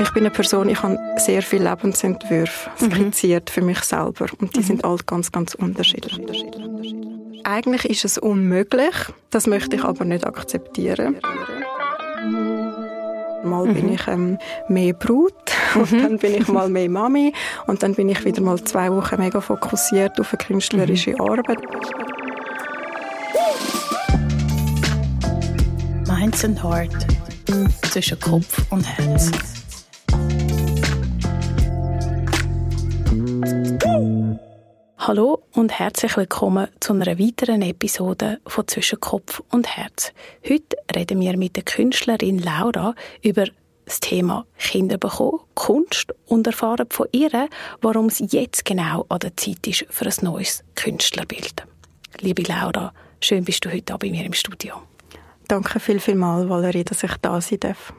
Ich bin eine Person, ich habe sehr viele Lebensentwürfe mhm. skizziert mhm. für mich selber und die mhm. sind alle ganz, ganz unterschiedlich. Eigentlich ist es unmöglich, das möchte ich aber nicht akzeptieren. Mal mhm. bin ich ähm, mehr Brut und mhm. dann bin ich mal mehr Mami und dann bin ich wieder mal zwei Wochen mega fokussiert auf eine künstlerische mhm. Arbeit. Minds and Heart zwischen Kopf und Herz. Hallo und herzlich willkommen zu einer weiteren Episode von Zwischen Kopf und Herz. Heute reden wir mit der Künstlerin Laura über das Thema Kinder bekommen, Kunst und erfahren von ihr, warum es jetzt genau an der Zeit ist für ein neues Künstlerbild. Liebe Laura, schön bist du heute bei mir im Studio. Danke viel, viel mal, Valerie, dass ich da sein darf.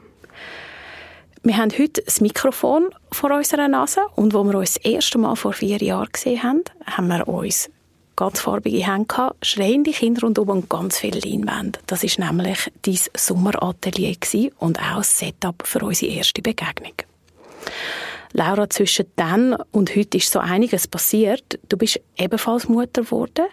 Wir haben heute das Mikrofon vor unserer Nase und wo wir uns das erste Mal vor vier Jahren gesehen haben, haben wir uns ganz farbige Hände gehabt, schreiende Kinder rundum und ganz viele Leinwände. Das ist nämlich dein Sommeratelier und auch das Setup für unsere erste Begegnung. Laura, zwischen dann und heute ist so einiges passiert. Du bist ebenfalls Mutter geworden.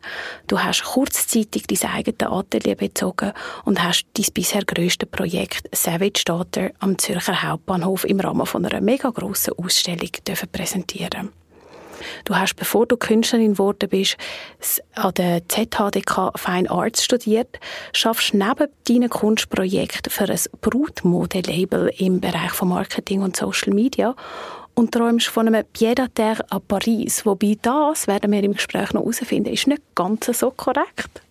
Du hast kurzzeitig dein eigenes Atelier bezogen und hast dein bisher grösstes Projekt Savage Daughter am Zürcher Hauptbahnhof im Rahmen von einer mega grossen Ausstellung präsentieren Du hast, bevor du Künstlerin geworden bist, an der ZHDK Fine Arts studiert, schaffst neben deinen Kunstprojekten für ein Brutmode-Label im Bereich von Marketing und Social Media und träumst von einem Pied à terre à Paris. Wobei das, werden wir im Gespräch noch herausfinden, ist nicht ganz so korrekt.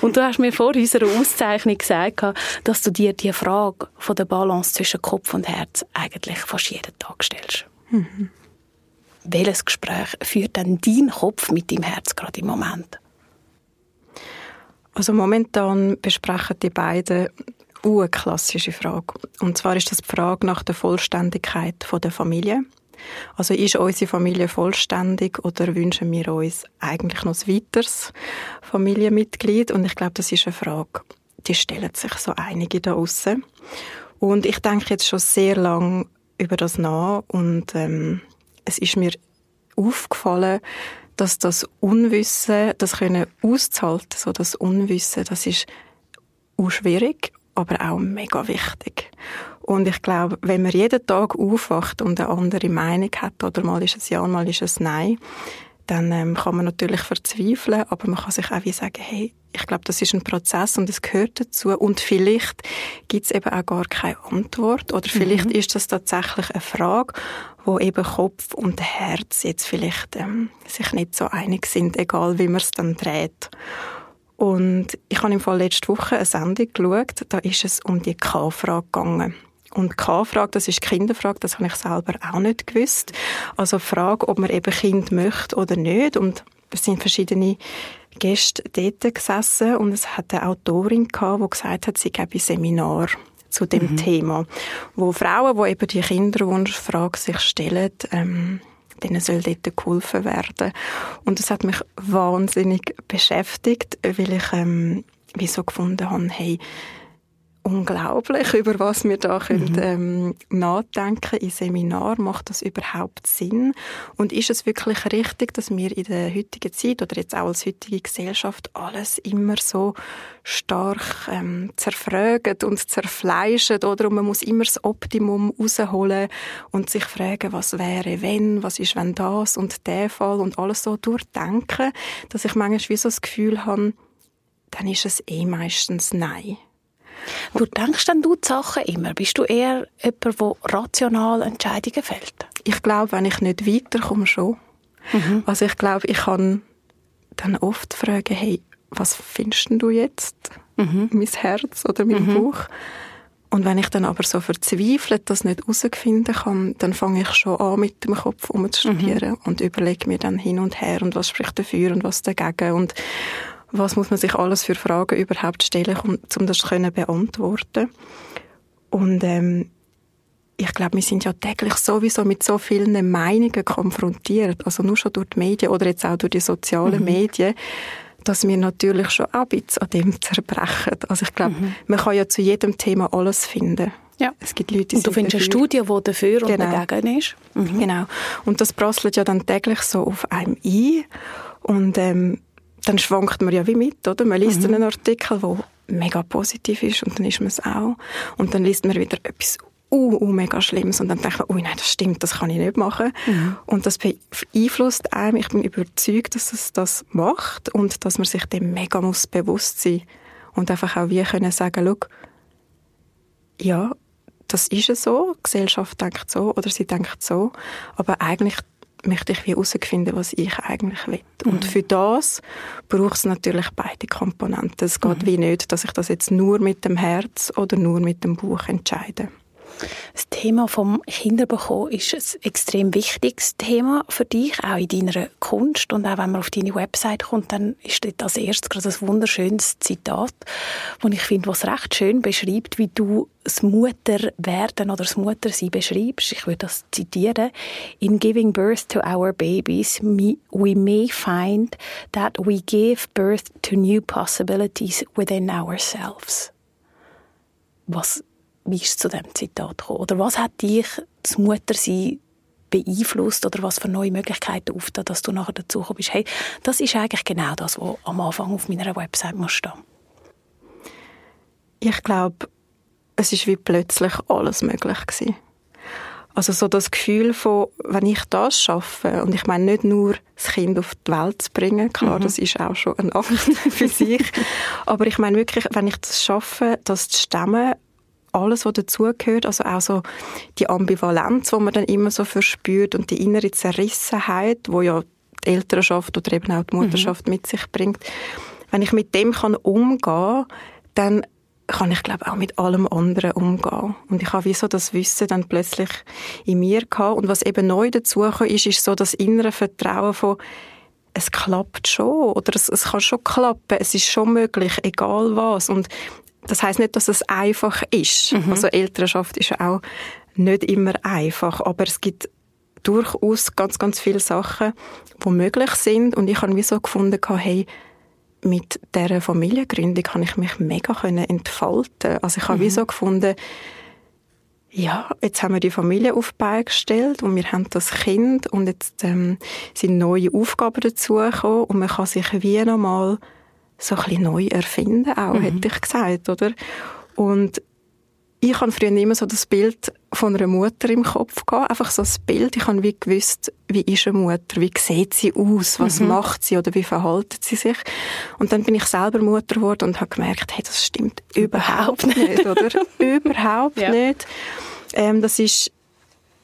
Und du hast mir vor unserer Auszeichnung gesagt, dass du dir die Frage von der Balance zwischen Kopf und Herz eigentlich fast jeden Tag stellst. Mhm. Welches Gespräch führt denn dein Kopf mit deinem Herz gerade im Moment? Also momentan besprechen die beiden eine klassische Frage. Und zwar ist das die Frage nach der Vollständigkeit der Familie. Also ist unsere Familie vollständig oder wünschen wir uns eigentlich noch ein weiteres Familienmitglied? Und ich glaube, das ist eine Frage, die stellen sich so einige da außen. Und ich denke jetzt schon sehr lang über das nach und ähm, es ist mir aufgefallen, dass das Unwissen, das können auszuhalten, so das Unwissen, das ist auch schwierig aber auch mega wichtig. Und ich glaube, wenn man jeden Tag aufwacht und eine andere Meinung hat, oder mal ist es ja, mal ist es nein, dann ähm, kann man natürlich verzweifeln, aber man kann sich auch wie sagen, hey, ich glaube, das ist ein Prozess und es gehört dazu. Und vielleicht gibt es eben auch gar keine Antwort oder vielleicht mhm. ist das tatsächlich eine Frage, wo eben Kopf und Herz jetzt vielleicht ähm, sich nicht so einig sind, egal wie man es dann dreht. Und ich habe im Fall letzte Woche eine Sendung geschaut, da ist es um die K-Frage gegangen. Und K-Frage, das ist die Kinderfrage, das habe ich selber auch nicht gewusst. Also die Frage, ob man eben Kind möchte oder nicht. Und es sind verschiedene Gäste dort gesessen und es hat eine Autorin gehabt, die gesagt hat, sie gebe ein Seminar zu dem mhm. Thema, wo Frauen, die eben die Kinderwunschfrage sich stellen, ähm, denen soll dort geholfen werden. Und das hat mich wahnsinnig beschäftigt, weil ich ähm, wie so gefunden habe, hey, unglaublich, über was wir da mhm. können, ähm, nachdenken im Seminar. Macht das überhaupt Sinn? Und ist es wirklich richtig, dass wir in der heutigen Zeit oder jetzt auch als heutige Gesellschaft alles immer so stark ähm, zerfragen und zerfleischen oder und man muss immer das Optimum rausholen und sich fragen, was wäre wenn, was ist wenn das und der Fall und alles so durchdenken, dass ich manchmal wie so das Gefühl habe, dann ist es eh meistens Nein. Du denkst dann du die Sachen immer? Bist du eher jemand, der rational Entscheidungen fällt? Ich glaube, wenn ich nicht weiterkomme, schon. Mhm. Also ich glaube, ich kann dann oft fragen, hey, was findest du jetzt? Mhm. Mein Herz oder mein mhm. Bauch? Und wenn ich dann aber so verzweifelt das nicht herausfinden kann, dann fange ich schon an, mit dem Kopf umzustudieren mhm. und überlege mir dann hin und her und was spricht dafür und was dagegen und was muss man sich alles für Fragen überhaupt stellen, um, um das zu beantworten. Und ähm, ich glaube, wir sind ja täglich sowieso mit so vielen Meinungen konfrontiert, also nur schon durch die Medien oder jetzt auch durch die sozialen mhm. Medien, dass wir natürlich schon ein bisschen an dem zerbrechen. Also ich glaube, mhm. man kann ja zu jedem Thema alles finden. Ja. Es gibt Leute, die Und du findest dafür. eine Studie, die dafür genau. und dagegen ist. Mhm. Genau. Und das prasselt ja dann täglich so auf einem ein. Und ähm, dann schwankt man ja wie mit, oder? Man liest mhm. einen Artikel, der mega positiv ist und dann ist man es auch. Und dann liest man wieder etwas uh, uh, mega Schlimmes und dann denkt man, ui, nein, das stimmt, das kann ich nicht machen. Mhm. Und das beeinflusst einem. Ich bin überzeugt, dass es das macht und dass man sich dem mega muss bewusst sein und einfach auch wie können sagen, schau, ja, das ist so, die Gesellschaft denkt so oder sie denkt so, aber eigentlich möchte ich wie herausfinden, was ich eigentlich will. Mhm. Und für das braucht es natürlich beide Komponenten. Es geht mhm. wie nicht, dass ich das jetzt nur mit dem Herz oder nur mit dem Buch entscheide. Das Thema vom Kinderbekommen ist ein extrem wichtiges Thema für dich, auch in deiner Kunst. Und auch wenn man auf deine Website kommt, dann ist dort als erstes gerade ein wunderschönes Zitat, das ich finde, was recht schön beschreibt, wie du das Mutterwerden oder das Muttersein beschreibst. Ich würde das zitieren. In giving birth to our babies, we may find that we give birth to new possibilities within ourselves. Was wie ist es zu diesem Zitat gekommen? Oder was hat dich das Muttersein beeinflusst oder was für neue Möglichkeiten aufgetan, dass du nachher dazu bist, hey, das ist eigentlich genau das, was am Anfang auf meiner Website muss stehen. Ich glaube, es ist wie plötzlich alles möglich gewesen. Also so das Gefühl von, wenn ich das schaffe, und ich meine nicht nur das Kind auf die Welt zu bringen, klar, mhm. das ist auch schon ein Akt für sich, aber ich meine wirklich, wenn ich das schaffe, das zu stemmen alles, was dazugehört, also auch so die Ambivalenz, die man dann immer so verspürt und die innere Zerrissenheit, wo ja die Elternschaft oder eben auch die Mutterschaft mhm. mit sich bringt. Wenn ich mit dem kann umgehen, dann kann ich glaube auch mit allem anderen umgehen. Und ich habe wie so das Wissen dann plötzlich in mir gehabt. Und was eben neu dazugekommen ist, ist so das innere Vertrauen von es klappt schon oder es, es kann schon klappen, es ist schon möglich, egal was. Und das heißt nicht, dass es einfach ist. Mhm. Also Elternschaft ist ja auch nicht immer einfach, aber es gibt durchaus ganz, ganz viele Sachen, die möglich sind und ich habe wie so gefunden, hey, mit dieser Familiengründung kann ich mich mega entfalten. Also ich habe mhm. wie so gefunden, ja, jetzt haben wir die Familie auf die Beine gestellt und wir haben das Kind und jetzt ähm, sind neue Aufgaben dazugekommen und man kann sich wie nochmal so ein bisschen neu erfinden auch, mhm. hätte ich gesagt, oder? Und ich habe früher immer so das Bild von einer Mutter im Kopf gehabt, einfach so das Bild. Ich habe wie gewusst, wie ist eine Mutter, wie sieht sie aus, was mhm. macht sie oder wie verhaltet sie sich. Und dann bin ich selber Mutter geworden und habe gemerkt, hey, das stimmt überhaupt nicht, oder? überhaupt ja. nicht. Ähm, das ist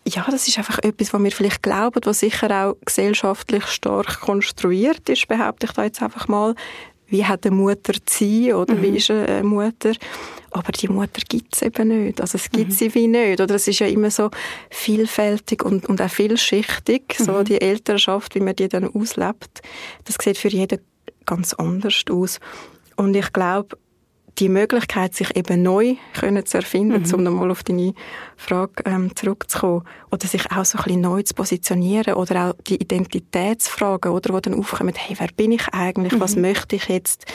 ja, das ist einfach etwas, was wir vielleicht glauben, was sicher auch gesellschaftlich stark konstruiert ist, behaupte ich da jetzt einfach mal wie hat eine Mutter zu sein oder mhm. wie ist eine Mutter. Aber die Mutter gibt es eben nicht. Also es gibt mhm. sie wie nicht. Oder es ist ja immer so vielfältig und, und auch vielschichtig, mhm. so die Elternschaft, wie man die dann auslebt. Das sieht für jeden ganz anders aus. Und ich glaube, die Möglichkeit, sich eben neu können zu erfinden, mhm. um nochmal auf deine Frage ähm, zurückzukommen, oder sich auch so ein bisschen neu zu positionieren, oder auch die Identitätsfragen, oder, die dann aufkommen, hey, wer bin ich eigentlich, mhm. was möchte ich jetzt,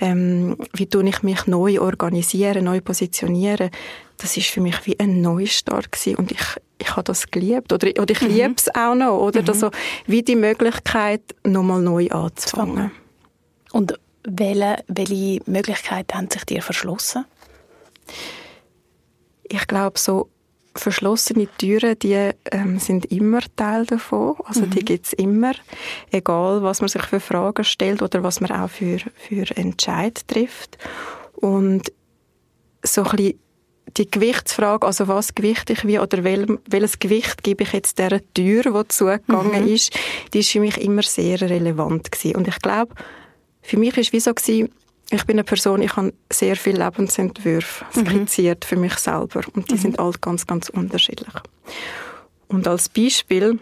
ähm, wie tue ich mich neu organisieren, neu positionieren, das ist für mich wie ein Neustart gewesen und ich, ich habe das geliebt, oder, oder ich mhm. liebe es auch noch, oder, mhm. also, wie die Möglichkeit, nochmal neu anzufangen. Und welche, welche Möglichkeiten haben sich dir verschlossen? Ich glaube, so verschlossene Türen, die ähm, sind immer Teil davon. Also mhm. die gibt's immer, egal was man sich für Fragen stellt oder was man auch für, für Entscheid trifft. Und so ein bisschen die Gewichtsfrage, also was gewichte ich wie oder wel, welches Gewicht gebe ich jetzt der Tür, die zugegangen mhm. ist, die ist für mich immer sehr relevant gewesen. Und ich glaube, für mich war es wie so, gewesen, ich bin eine Person, ich habe sehr viele Lebensentwürfe mhm. skizziert mhm. für mich selber und die mhm. sind alle ganz, ganz unterschiedlich. Und als Beispiel,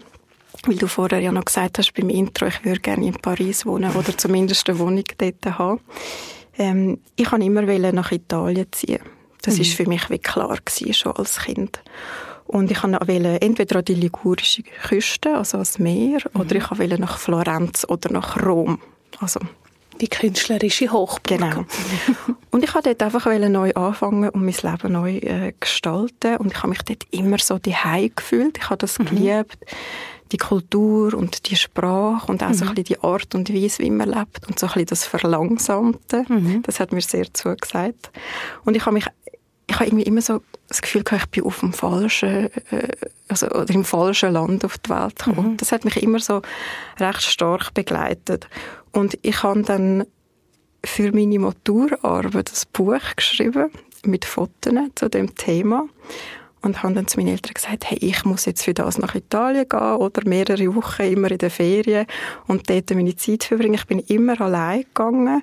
weil du vorher ja noch gesagt hast beim Intro, ich würde gerne in Paris wohnen oder zumindest eine Wohnung dort haben. Ähm, ich wollte immer nach Italien ziehen. Das mhm. ist für mich wie klar gewesen, schon als Kind. Und ich wollte entweder an die ligurische Küste, also ans Meer, mhm. oder ich wollte nach Florenz oder nach Rom. Also Die künstlerische Hochburg. Genau. und ich wollte dort einfach neu anfangen und mein Leben neu äh, gestalten. Und ich habe mich dort immer so daheim gefühlt. Ich habe das mhm. geliebt die Kultur und die Sprache und auch mhm. so ein bisschen die Art und Weise, wie man lebt und so ein bisschen das Verlangsamte. Mhm. Das hat mir sehr zugesagt. Und ich habe mich ich habe irgendwie immer so das Gefühl gehabt, ich bin auf dem falschen, äh, also oder im falschen Land auf die Welt gekommen. Mhm. Das hat mich immer so recht stark begleitet. Und ich habe dann für meine Maturarbeit ein Buch geschrieben mit Fotos zu dem Thema und habe dann zu meinen Eltern gesagt, hey, ich muss jetzt für das nach Italien gehen oder mehrere Wochen immer in der Ferien und dort meine Zeit verbringen. Ich bin immer allein gegangen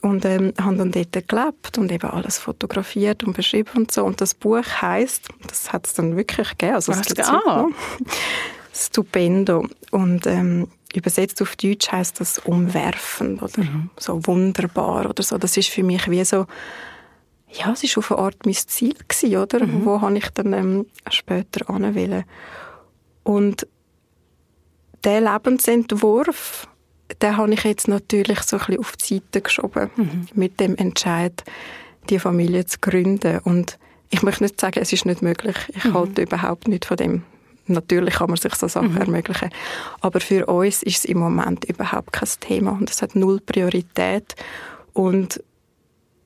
und ähm, habe dann dort gelebt und eben alles fotografiert und beschrieben und so. Und das Buch heißt, das hat es dann wirklich gegeben, also es gibt ah. Stupendo und ähm, übersetzt auf Deutsch heißt das umwerfend oder mhm. so wunderbar oder so. Das ist für mich wie so ja, es war auf eine Art mein Ziel, gewesen, oder? Mhm. Wo habe ich dann ähm, später anwählen. Und der Lebensentwurf, den habe ich jetzt natürlich so ein bisschen auf die Seite geschoben, mhm. mit dem Entscheid, die Familie zu gründen. Und ich möchte nicht sagen, es ist nicht möglich. Ich mhm. halte überhaupt nicht von dem. Natürlich kann man sich so Sachen mhm. ermöglichen. Aber für uns ist es im Moment überhaupt kein Thema und es hat null Priorität. Und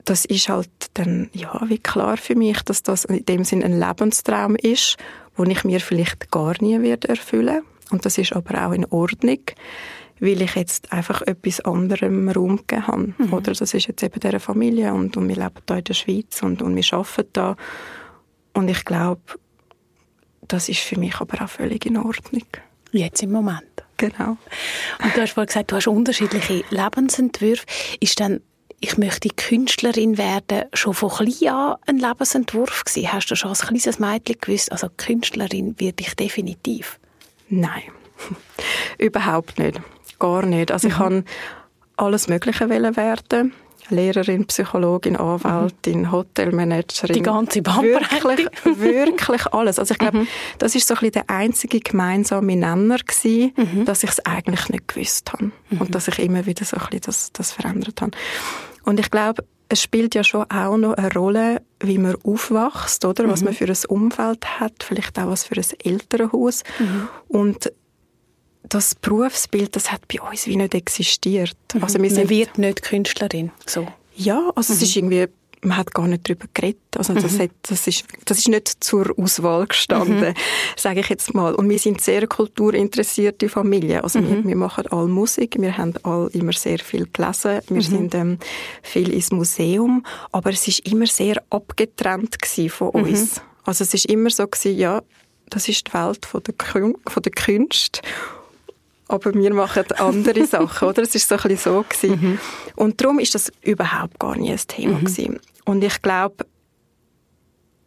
das ist halt dann, ja, wie klar für mich, dass das in dem Sinn ein Lebenstraum ist, den ich mir vielleicht gar nie werde erfüllen. Und das ist aber auch in Ordnung, weil ich jetzt einfach etwas anderem Raum gegeben habe. Mhm. Oder das ist jetzt eben dieser Familie und, und wir leben hier in der Schweiz und, und wir arbeiten da. Und ich glaube, das ist für mich aber auch völlig in Ordnung. Jetzt im Moment. Genau. Und du hast vorhin gesagt, du hast unterschiedliche Lebensentwürfe. Ist dann ich möchte Künstlerin werden, schon von klein an ein Lebensentwurf gewesen? Hast du schon als kleines Mädchen gewusst, also Künstlerin werde ich definitiv? Nein, überhaupt nicht. Gar nicht. Also mhm. ich kann alles Mögliche werden. Lehrerin, Psychologin, Anwältin, mhm. Hotelmanagerin. Die ganze Bandbreite. Wirklich, wirklich alles. Also ich glaube, mhm. das ist so ein bisschen der einzige gemeinsame Nenner gewesen, mhm. dass ich es eigentlich nicht gewusst habe. Und mhm. dass ich immer wieder so ein bisschen das, das verändert habe. Und ich glaube, es spielt ja schon auch noch eine Rolle, wie man aufwächst, oder? Was mhm. man für ein Umfeld hat, vielleicht auch was für ein Elternhaus. Mhm. Und das Berufsbild, das hat bei uns wie nicht existiert. Mhm. Also wir sind, man wird nicht Künstlerin, so. Ja, also es ist mhm. irgendwie man hat gar nicht darüber geredet. Also das, mhm. hat, das, ist, das ist nicht zur Auswahl gestanden, mhm. sage ich jetzt mal. Und wir sind sehr kulturinteressierte Familie. Also mhm. wir, wir, machen alle Musik, wir haben alle immer sehr viel gelesen, wir mhm. sind ähm, viel ins Museum, aber es ist immer sehr abgetrennt von mhm. uns. Also es ist immer so gewesen, ja, das ist die Welt von der, Kün von der Kunst aber wir machen andere Sachen, oder? Es ist so ein bisschen so gewesen. Mhm. Und darum ist das überhaupt gar nicht ein Thema mhm. gewesen. Und ich glaube,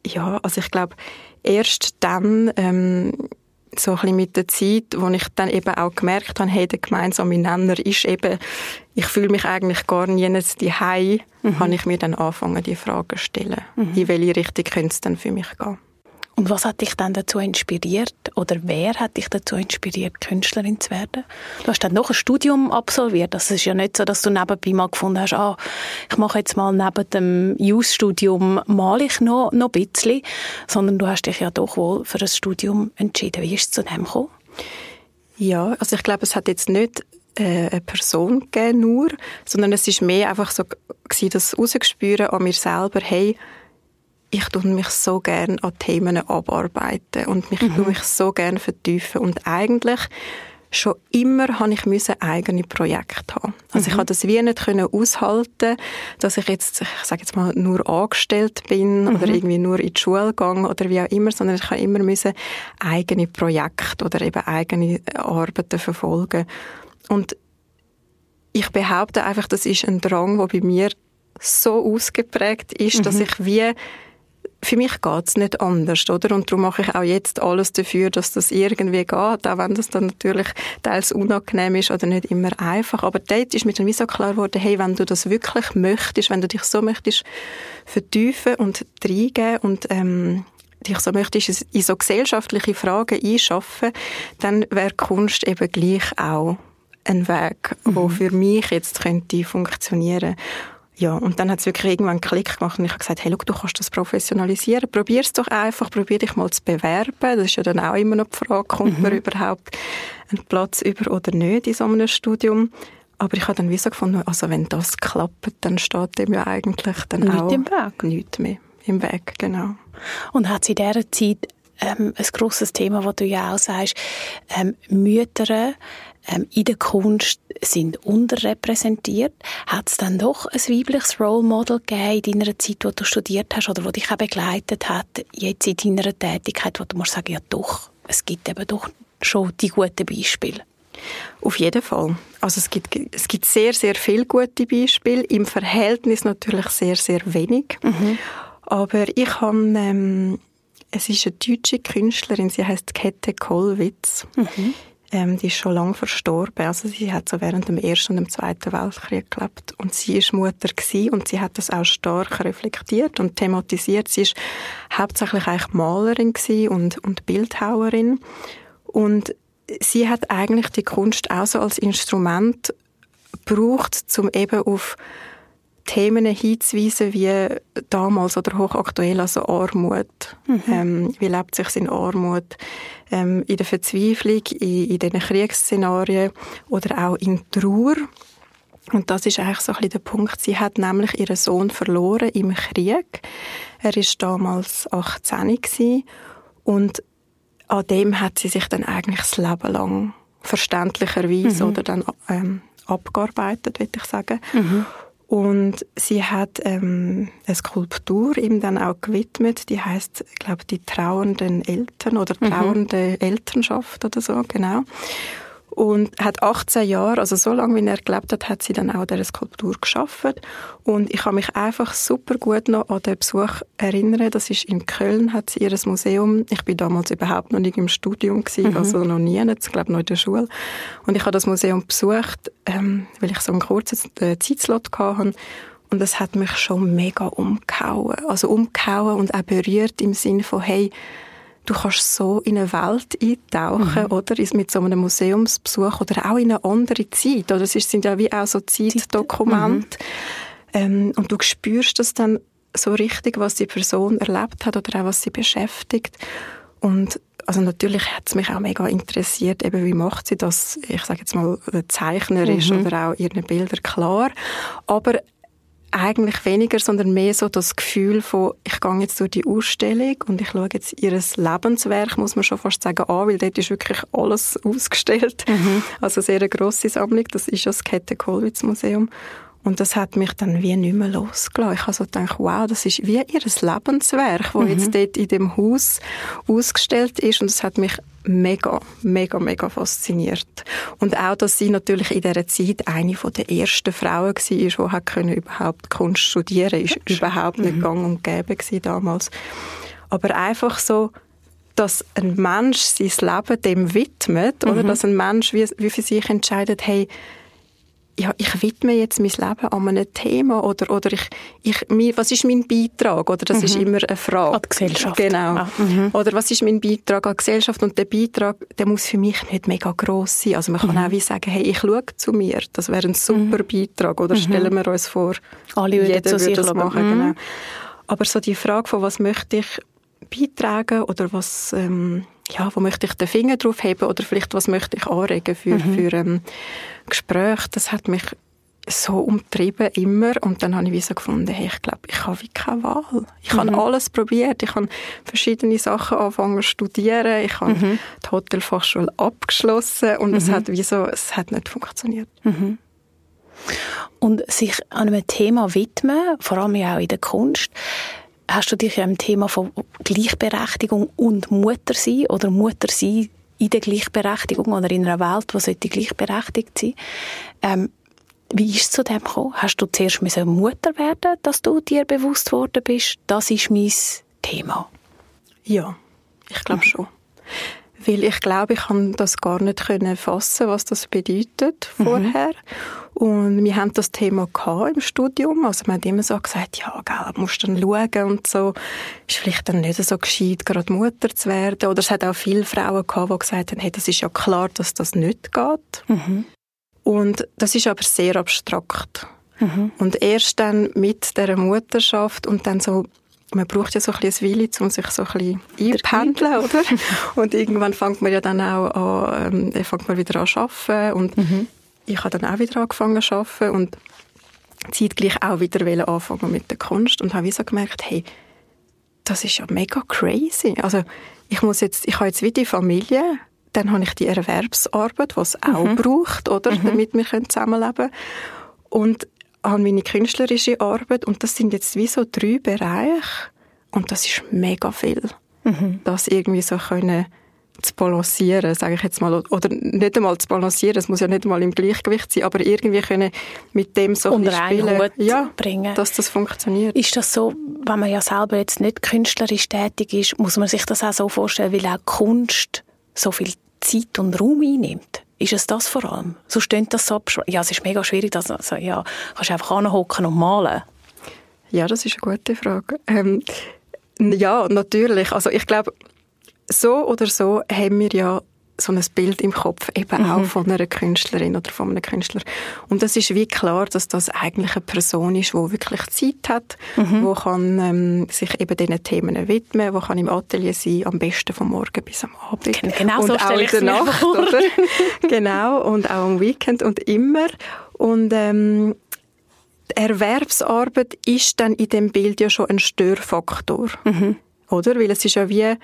ja, also ich glaube, erst dann, ähm, so ein bisschen mit der Zeit, wo ich dann eben auch gemerkt habe, hey, der gemeinsame Nenner ist eben, ich fühle mich eigentlich gar nicht die mhm. habe ich mir dann angefangen, die Frage zu stellen. Mhm. In welche Richtung könnte es dann für mich gehen? Und was hat dich dann dazu inspiriert oder wer hat dich dazu inspiriert, Künstlerin zu werden? Du hast dann noch ein Studium absolviert. Das ist ja nicht so, dass du nebenbei mal gefunden hast, ah, ich mache jetzt mal neben dem Jus-Studium mal ich noch, noch ein bisschen, sondern du hast dich ja doch wohl für ein Studium entschieden. Wie ist es zu dem gekommen? Ja, also ich glaube, es hat jetzt nicht äh, eine Person gegeben nur, sondern es ist mehr einfach so das Rausgespüren an mir selber, hey, ich tue mich so gerne an Themen abarbeiten und mich, mhm. mich so gerne vertiefen und eigentlich schon immer habe ich müssen eigene Projekte haben. Also mhm. ich habe das wie nicht können aushalten, dass ich jetzt, ich sage jetzt mal, nur angestellt bin mhm. oder irgendwie nur in die Schule gehe oder wie auch immer, sondern ich habe immer müssen eigene Projekte oder eben eigene Arbeiten verfolgen. Und ich behaupte einfach, das ist ein Drang, der bei mir so ausgeprägt ist, mhm. dass ich wie für mich geht's nicht anders, oder? Und darum mache ich auch jetzt alles dafür, dass das irgendwie geht, auch wenn das dann natürlich teils unangenehm ist oder nicht immer einfach. Aber dort ist mir dann wie so klar geworden, hey, wenn du das wirklich möchtest, wenn du dich so möchtest vertiefen und reingeben und ähm, dich so möchtest in so gesellschaftliche Fragen einschaffen, dann wäre Kunst eben gleich auch ein Weg, mhm. wo für mich jetzt könnte funktionieren. Ja, und dann hat es wirklich irgendwann einen Klick gemacht und ich habe gesagt, hey, look, du kannst das professionalisieren, probier es doch einfach, probier dich mal zu bewerben. Das ist ja dann auch immer noch die Frage, kommt mhm. man überhaupt einen Platz über oder nicht in so einem Studium. Aber ich habe dann wie so gefunden, also wenn das klappt, dann steht dem ja eigentlich dann nicht auch im Weg. nichts mehr im Weg, genau. Und hat sie in dieser Zeit ähm, ein grosses Thema, das du ja auch sagst, ähm, Mütter ähm, in der Kunst sind unterrepräsentiert. Hat es dann doch ein weibliches Role Model gegeben in deiner Zeit, wo du studiert hast oder wo dich auch begleitet hat, jetzt in deiner Tätigkeit, wo du musst sagen, ja doch, es gibt eben doch schon die guten Beispiele? Auf jeden Fall. Also es gibt, es gibt sehr, sehr viele gute Beispiele, im Verhältnis natürlich sehr, sehr wenig. Mhm. Aber ich habe, ähm, es ist eine deutsche Künstlerin, sie heißt Kette Kollwitz. Mhm. Ähm, die ist schon lange verstorben. Also sie hat so während dem Ersten und dem Zweiten Weltkrieg gelebt. Und sie ist Mutter gewesen und sie hat das auch stark reflektiert und thematisiert. Sie ist hauptsächlich eigentlich Malerin und, und Bildhauerin. Und sie hat eigentlich die Kunst auch so als Instrument gebraucht, um eben auf Themen hinzuweisen, wie damals oder hochaktuell, also Armut. Mhm. Ähm, wie lebt sich in Armut? Ähm, in der Verzweiflung, in, in diesen Kriegsszenarien oder auch in Trauer. Und das ist eigentlich so ein bisschen der Punkt. Sie hat nämlich ihren Sohn verloren im Krieg. Er ist damals 18 gewesen. und an dem hat sie sich dann eigentlich das Leben lang verständlicherweise mhm. oder dann ähm, abgearbeitet, würde ich sagen. Mhm. Und sie hat ähm, eine Skulptur ihm dann auch gewidmet, die heißt, ich glaube, die trauernden Eltern oder mhm. trauernde mhm. Elternschaft oder so, genau und hat 18 Jahre, also so lange, wie er gelebt hat, hat sie dann auch diese Skulptur geschaffen und ich kann mich einfach super gut noch an den Besuch erinnern. Das ist in Köln, hat sie ihr Museum. Ich bin damals überhaupt noch nicht im Studium gewesen, mhm. also noch nie, ich glaube noch in der Schule. Und ich habe das Museum besucht, ähm, weil ich so einen kurzen äh, Zeitslot hatte und das hat mich schon mega umgehauen. Also umgehauen und auch berührt im Sinne von, hey, du kannst so in eine Welt eintauchen, mhm. oder? Mit so einem Museumsbesuch oder auch in eine andere Zeit. Oder es sind ja wie auch so Zeitdokumente. Mhm. Ähm, und du spürst das dann so richtig, was die Person erlebt hat oder auch was sie beschäftigt. Und also natürlich hat es mich auch mega interessiert, eben wie macht sie das, ich sage jetzt mal, zeichnerisch mhm. oder auch ihre Bilder klar. Aber eigentlich weniger, sondern mehr so das Gefühl von, ich gehe jetzt durch die Ausstellung und ich schaue jetzt ihr Lebenswerk, muss man schon fast sagen, an, weil dort ist wirklich alles ausgestellt. Mhm. Also sehr eine grosse Sammlung, das ist das Kette-Kollwitz Museum. Und das hat mich dann wie nicht mehr losgelassen. Ich habe so gedacht, wow, das ist wie ihr Lebenswerk, das mhm. jetzt dort in dem Haus ausgestellt ist. Und es hat mich mega, mega, mega fasziniert. Und auch, dass sie natürlich in dieser Zeit eine von der ersten Frauen war, die hat können überhaupt Kunst studieren ist überhaupt nicht mhm. gang und gäbe damals. Aber einfach so, dass ein Mensch sein Leben dem widmet, mhm. oder dass ein Mensch wie, wie für sich entscheidet, hey, ja, ich widme jetzt mein Leben an einem Thema oder, oder ich, ich, was ist mein Beitrag? Oder das mhm. ist immer eine Frage. An die Gesellschaft. Genau. Ah, mhm. Oder was ist mein Beitrag an die Gesellschaft? Und der Beitrag, der muss für mich nicht mega gross sein. Also man kann mhm. auch wie sagen, hey, ich schaue zu mir. Das wäre ein super mhm. Beitrag. Oder mhm. stellen wir uns vor, Alle jeder würde das machen. Mhm. Genau. Aber so die Frage von, was möchte ich beitragen oder was, ähm, ja, wo möchte ich den Finger drauf heben oder vielleicht was möchte ich anregen für, mhm. für ähm, Gespräche, das hat mich so umtrieben immer und dann habe ich wie so gefunden, hey, ich glaube, ich habe wie keine Wahl. Ich mhm. habe alles probiert, ich habe verschiedene Sachen angefangen zu studieren, ich habe mhm. die Hotelfachschule abgeschlossen und mhm. es hat wie so, es hat nicht funktioniert. Mhm. Und sich einem Thema widmen, vor allem auch in der Kunst, hast du dich ja im Thema von Gleichberechtigung und Muttersein oder Muttersein in der Gleichberechtigung oder in einer Welt, die sollte gleichberechtigt sein ähm, wie ist es zu dem gekommen? Hast du zuerst Mutter werden, dass du dir bewusst worden bist, das ist mein Thema? Ja, ich glaube mhm. schon. Weil ich glaube, ich kann das gar nicht können fassen, was das bedeutet mhm. vorher. Mhm. Und wir haben das Thema im Studium. Also man hat immer so gesagt, ja, gell, musst dann schauen und so. Ist vielleicht dann nicht so gescheit, gerade Mutter zu werden. Oder es hat auch viele Frauen gehabt, die gesagt haben, hey, das ist ja klar, dass das nicht geht. Mhm. Und das ist aber sehr abstrakt. Mhm. Und erst dann mit der Mutterschaft und dann so man braucht ja so ein bisschen Weile, um sich so ein bisschen einpendeln, oder? Und irgendwann fängt man ja dann auch an, ähm, fängt man wieder an zu arbeiten und mhm. ich habe dann auch wieder angefangen zu arbeiten und zeitgleich auch wieder anfangen mit der Kunst und habe so gemerkt, hey, das ist ja mega crazy. Also ich muss jetzt, ich habe jetzt wieder die Familie, dann habe ich die Erwerbsarbeit, die es auch mhm. braucht, oder, mhm. damit wir zusammenleben können. Und habe meine künstlerische Arbeit und das sind jetzt wie so drei Bereiche und das ist mega viel. Mhm. Das irgendwie so können zu balancieren, sage ich jetzt mal, oder nicht einmal zu balancieren, es muss ja nicht einmal im Gleichgewicht sein, aber irgendwie können mit dem so Unter spielen, Hut ja, bringen. dass das funktioniert. Ist das so, wenn man ja selber jetzt nicht künstlerisch tätig ist, muss man sich das auch so vorstellen, weil auch Kunst so viel Zeit und Raum einnimmt? Ist es das vor allem? So steht das so Ja, es ist mega schwierig, dass also, ja, kannst einfach anhocken und malen. Ja, das ist eine gute Frage. Ähm, ja, natürlich. Also ich glaube, so oder so haben wir ja so ein Bild im Kopf, eben mhm. auch von einer Künstlerin oder von einem Künstler. Und das ist wie klar, dass das eigentlich eine Person ist, die wirklich Zeit hat, mhm. wo kann ähm, sich eben diesen Themen widmen, wo kann im Atelier sein, am besten vom Morgen bis am Abend. Genau und so auch in der Nacht, oder? genau, und auch am Weekend und immer. Und ähm, die Erwerbsarbeit ist dann in dem Bild ja schon ein Störfaktor, mhm. oder? Weil es ist ja wie,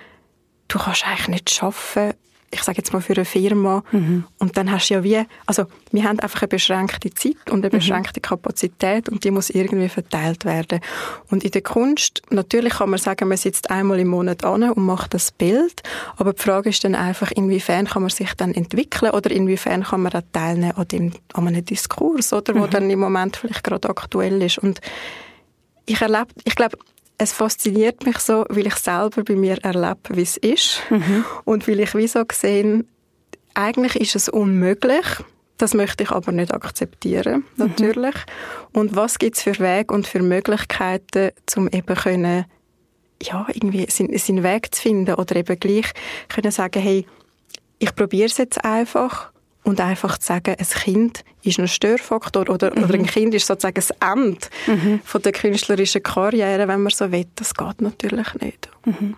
du kannst eigentlich nicht arbeiten, ich sage jetzt mal für eine Firma mhm. und dann hast du ja wie, also wir haben einfach eine beschränkte Zeit und eine mhm. beschränkte mhm. Kapazität und die muss irgendwie verteilt werden. Und in der Kunst, natürlich kann man sagen, man sitzt einmal im Monat an und macht das Bild, aber die Frage ist dann einfach, inwiefern kann man sich dann entwickeln oder inwiefern kann man auch teilnehmen an, dem, an einem Diskurs, oder, wo mhm. dann im Moment vielleicht gerade aktuell ist. Und ich erlebe, ich glaube, es fasziniert mich so, weil ich selber bei mir erlebe, wie es ist. Mhm. Und weil ich wie so gesehen, eigentlich ist es unmöglich. Das möchte ich aber nicht akzeptieren, mhm. natürlich. Mhm. Und was gibt es für Wege und für Möglichkeiten, um eben können, ja, irgendwie seinen, seinen Weg zu finden oder eben gleich können sagen, hey, ich probiere es jetzt einfach und einfach zu sagen, ein Kind ist ein Störfaktor oder, mhm. oder ein Kind ist sozusagen das Ende mhm. von der künstlerischen Karriere, wenn man so will, das geht natürlich nicht. Mhm.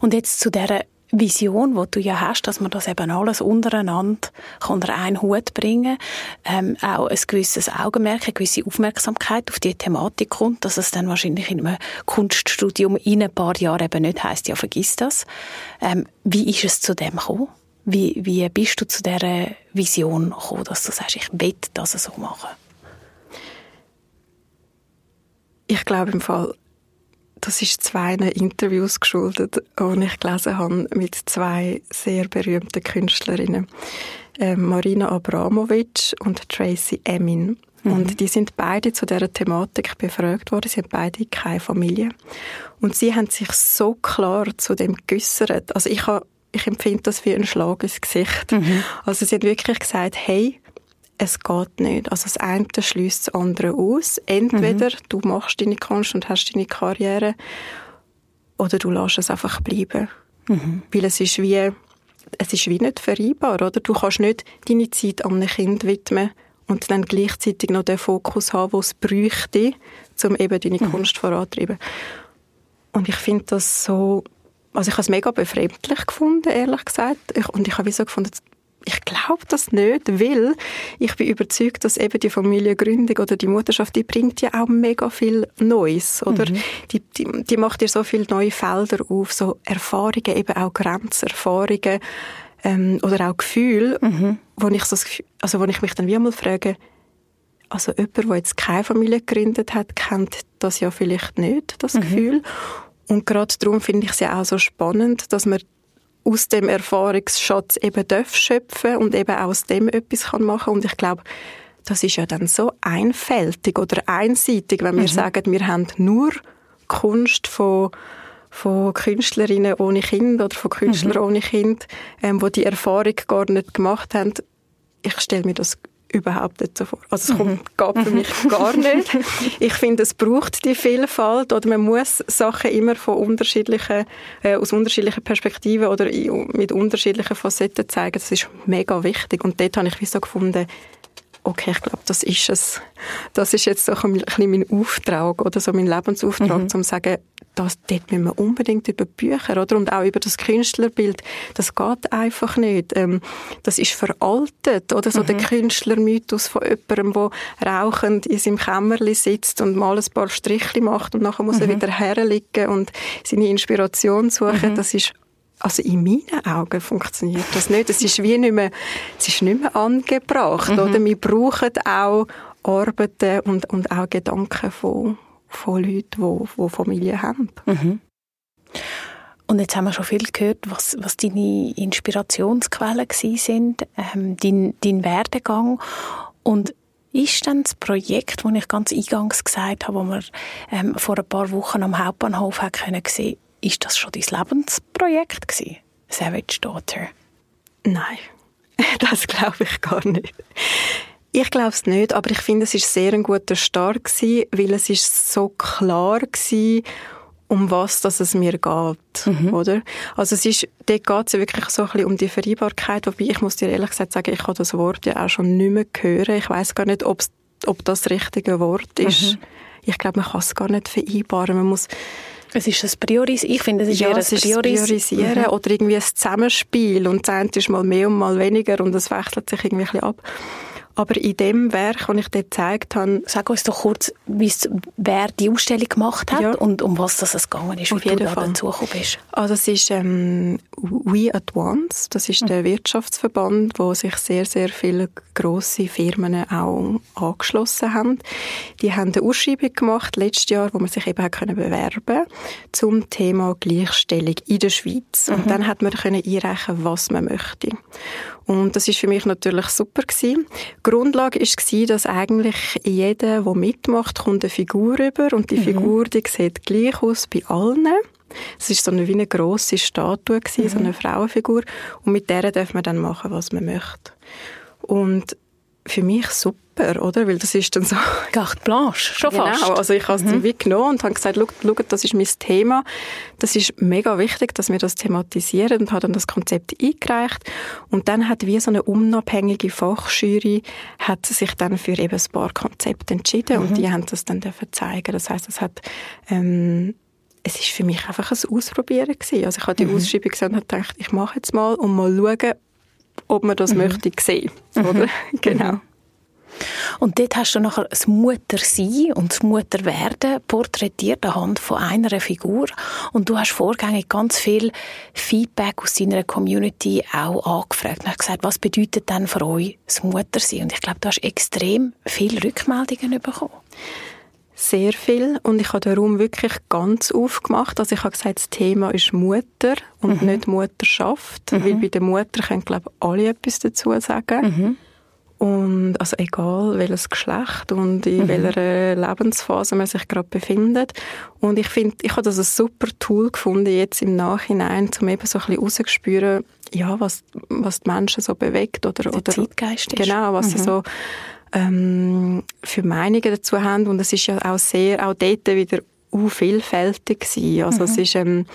Und jetzt zu der Vision, die du ja hast, dass man das eben alles untereinander unter einen Hut bringen ähm, auch ein gewisses Augenmerk, eine gewisse Aufmerksamkeit auf die Thematik kommt, dass es dann wahrscheinlich in einem Kunststudium in ein paar Jahren eben nicht heisst, ja, vergiss das. Ähm, wie ist es zu dem gekommen? Wie, wie bist du zu dieser Vision gekommen, dass du sagst, ich will das so machen? Ich glaube im Fall, das ist zwei Interviews geschuldet, die ich gelesen habe mit zwei sehr berühmten Künstlerinnen. Äh, Marina Abramovic und Tracy Emin. Mhm. Und die sind beide zu dieser Thematik befragt worden. Sie haben beide keine Familie. Und sie haben sich so klar zu dem geäussert. Also ich habe ich empfinde das wie ein Schlag ins Gesicht. Mhm. Also sie hat wirklich gesagt, hey, es geht nicht. Also das eine schließt das andere aus. Entweder mhm. du machst deine Kunst und hast deine Karriere oder du lässt es einfach bleiben. Mhm. Weil es ist wie, es ist wie nicht vereinbar, oder? Du kannst nicht deine Zeit an einem Kind widmen und dann gleichzeitig noch den Fokus haben, den es bräuchte, um eben deine mhm. Kunst voranzutreiben. Und ich finde das so also ich habe es mega befremdlich gefunden, ehrlich gesagt. Ich, und ich habe so gefunden, ich glaube das nicht, weil ich bin überzeugt, dass eben die Familiengründung oder die Mutterschaft, die bringt ja auch mega viel Neues, oder? Mhm. Die, die, die macht dir so viele neue Felder auf, so Erfahrungen, eben auch Grenzerfahrungen ähm, oder auch Gefühle, mhm. wo ich so, also wo ich mich dann wie einmal frage, also jemand, der jetzt keine Familie gegründet hat, kennt das ja vielleicht nicht, das mhm. Gefühl. Und gerade darum finde ich es ja auch so spannend, dass man aus dem Erfahrungsschatz eben darf schöpfen und eben auch aus dem etwas kann machen und ich glaube, das ist ja dann so einfältig oder einseitig, wenn wir mhm. sagen, wir haben nur Kunst von von Künstlerinnen ohne Kind oder von Künstlern mhm. ohne Kind, ähm, wo die Erfahrung gar nicht gemacht haben. Ich stelle mir das überhaupt nicht so vor. Also es kommt, geht für mich gar nicht. Ich finde, es braucht die Vielfalt oder man muss Sachen immer von unterschiedlichen, äh, aus unterschiedlichen Perspektiven oder mit unterschiedlichen Facetten zeigen. Das ist mega wichtig. Und dort habe ich wie so gefunden, okay, ich glaube, das ist es. Das ist jetzt so ein bisschen mein Auftrag oder so mein Lebensauftrag, mhm. um zu sagen, das, dort müssen wir unbedingt über Bücher oder und auch über das Künstlerbild. Das geht einfach nicht. Ähm, das ist veraltet oder so mhm. der Künstlermythos von jemandem, der rauchend in seinem Kämmerli sitzt und mal ein paar Striche macht und nachher muss mhm. er wieder herliegen und seine Inspiration suchen. Mhm. Das ist also in meinen Augen funktioniert das nicht. Es ist wie nicht mehr, es ist nicht mehr angebracht, mhm. oder? Wir brauchen auch Arbeiten und, und auch Gedanken von, von Leuten, die, die Familie haben. Mhm. Und jetzt haben wir schon viel gehört, was, was deine Inspirationsquellen sind, ähm, dein, dein Werdegang. Und ist dann das Projekt, das ich ganz eingangs gesagt habe, wo wir ähm, vor ein paar Wochen am Hauptbahnhof haben können sehen, ist das schon dein Lebensprojekt gewesen? Savage Daughter? Nein, das glaube ich gar nicht. Ich glaube es nicht, aber ich finde, es ist sehr ein guter Start gewesen, weil es ist so klar war, um was dass es mir geht, mhm. oder? Also es ist, dort geht es wirklich so ein bisschen um die Vereinbarkeit, wobei ich muss dir ehrlich gesagt sagen, ich habe das Wort ja auch schon nicht mehr hören. Ich weiß gar nicht, ob das richtige Wort ist. Mhm. Ich glaube, man kann es gar nicht vereinbaren. Man muss es ist ein Priorisieren. Ich finde, es ist ja, eher ein Prioris Priorisieren mhm. oder irgendwie ein Zusammenspiel und das eine ist mal mehr und mal weniger und es wechselt sich irgendwie ein bisschen ab. Aber in dem Werk, das ich dir gezeigt habe... Sag uns doch kurz, wer die Ausstellung gemacht hat ja. und um was das es gegangen ist, Auf wie du da dazugekommen bist. Also es ist ähm, We at Once, das ist mhm. der Wirtschaftsverband, wo sich sehr, sehr viele grosse Firmen auch angeschlossen haben. Die haben eine Ausschreibung gemacht letztes Jahr, wo man sich eben können bewerben zum Thema Gleichstellung in der Schweiz. Mhm. Und dann hat man können einreichen, was man möchte. Und das ist für mich natürlich super gewesen. Grundlage war, dass eigentlich jeder, der mitmacht, kommt eine Figur rüber und die mhm. Figur, die sieht gleich aus bei allen. Es war so eine, wie eine grosse Statue, gewesen, mhm. so eine Frauenfigur. Und mit der darf man dann machen, was man möchte. Und für mich super, oder? Weil das ist dann so... Carte blanche, schon genau. fast. also ich habe es mhm. dann genommen und habe gesagt, schau, das ist mein Thema. Das ist mega wichtig, dass wir das thematisieren und habe dann das Konzept eingereicht. Und dann hat wie so eine unabhängige Fachjury hat sich dann für eben ein paar Konzepte entschieden mhm. und die haben das dann dürfen zeigen. Das heißt, es hat... Ähm, es ist für mich einfach ein Ausprobieren gewesen. Also ich habe die mhm. Ausschreibung gesehen und habe gedacht, ich mache jetzt mal und mal schauen, ob man das mhm. möchte sehen. Mhm. Oder? genau. Und dort hast du nachher das Muttersein und das Mutterwerden porträtiert anhand von einer Figur. Und du hast vorgängig ganz viel Feedback aus deiner Community auch angefragt. Du hast gesagt, was bedeutet denn für euch das Muttersein? Und ich glaube, du hast extrem viele Rückmeldungen bekommen sehr viel und ich habe den Raum wirklich ganz aufgemacht. Also ich habe gesagt, das Thema ist Mutter und mhm. nicht Mutterschaft, mhm. weil bei der Mutter können glaube ich alle etwas dazu sagen. Mhm. Und also egal welches Geschlecht und in mhm. welcher Lebensphase man sich gerade befindet. Und ich finde, ich habe das ein super Tool gefunden jetzt im Nachhinein, um eben so ein bisschen rauszuspüren, ja, was, was die Menschen so bewegt oder, Der oder Zeitgeist ist. genau, was sie mhm. so ähm, für Meinungen dazu haben. Und es ist ja auch sehr, auch dort wieder vielfältig gewesen. Also mhm. es ist, ähm,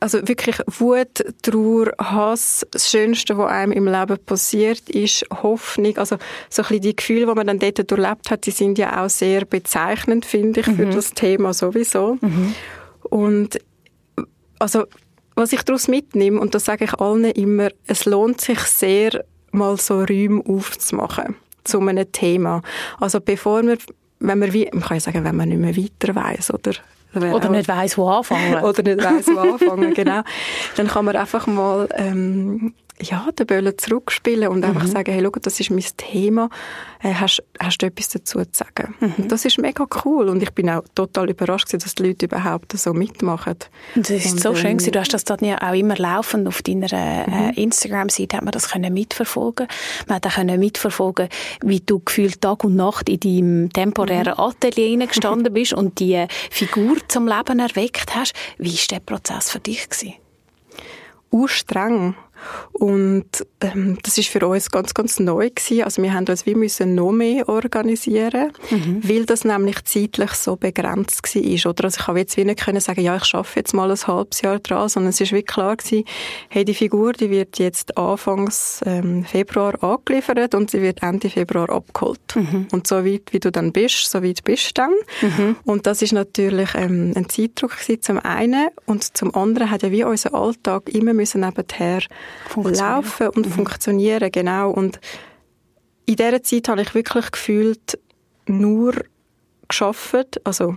also wirklich Wut, Trauer, Hass, das Schönste, was einem im Leben passiert, ist Hoffnung. Also so ein bisschen die Gefühle, die man dann dort durchlebt hat, die sind ja auch sehr bezeichnend, finde ich, mhm. für das Thema sowieso. Mhm. Und also was ich daraus mitnehme, und das sage ich allen immer, es lohnt sich sehr, mal so Räume aufzumachen zu einem Thema. Also bevor wir, wenn man wie, man kann ja sagen, wenn man nicht mehr weiter weiß oder oder nicht weiß, wo anfangen. oder nicht weiß, wo anfangen, genau. Dann kann man einfach mal ähm, ja, den Böllen zurückspielen und einfach mhm. sagen, hey, schau, das ist mein Thema, äh, hast, hast du etwas dazu zu sagen? Mhm. das ist mega cool und ich bin auch total überrascht, dass die Leute überhaupt so mitmachen. Und das ist und, so schön, ähm, du hast das dann ja auch immer laufend auf deiner äh, mhm. Instagram-Seite, hat man das können mitverfolgen Man hat auch können mitverfolgen, wie du gefühlt Tag und Nacht in deinem temporären mhm. Atelier gestanden bist und die Figur zum Leben erweckt hast. Wie war der Prozess für dich? Gewesen? Streng. Und ähm, das ist für uns ganz, ganz neu gewesen. Also wir haben uns wie müssen noch mehr organisieren, mhm. weil das nämlich zeitlich so begrenzt war. Oder also ich habe jetzt wie nicht können sagen, ja, ich schaffe jetzt mal ein halbes Jahr dran, sondern es ist wirklich klar gewesen, hey, die Figur, die wird jetzt Anfangs ähm, Februar angeliefert und sie wird Ende Februar abgeholt. Mhm. Und so weit, wie du dann bist, so weit bist du dann. Mhm. Und das ist natürlich ähm, ein Zeitdruck gewesen, zum einen und zum anderen hat ja wie unser Alltag immer müssen nebenher laufen und mhm. funktionieren, genau. Und in dieser Zeit habe ich wirklich gefühlt nur geschafft, also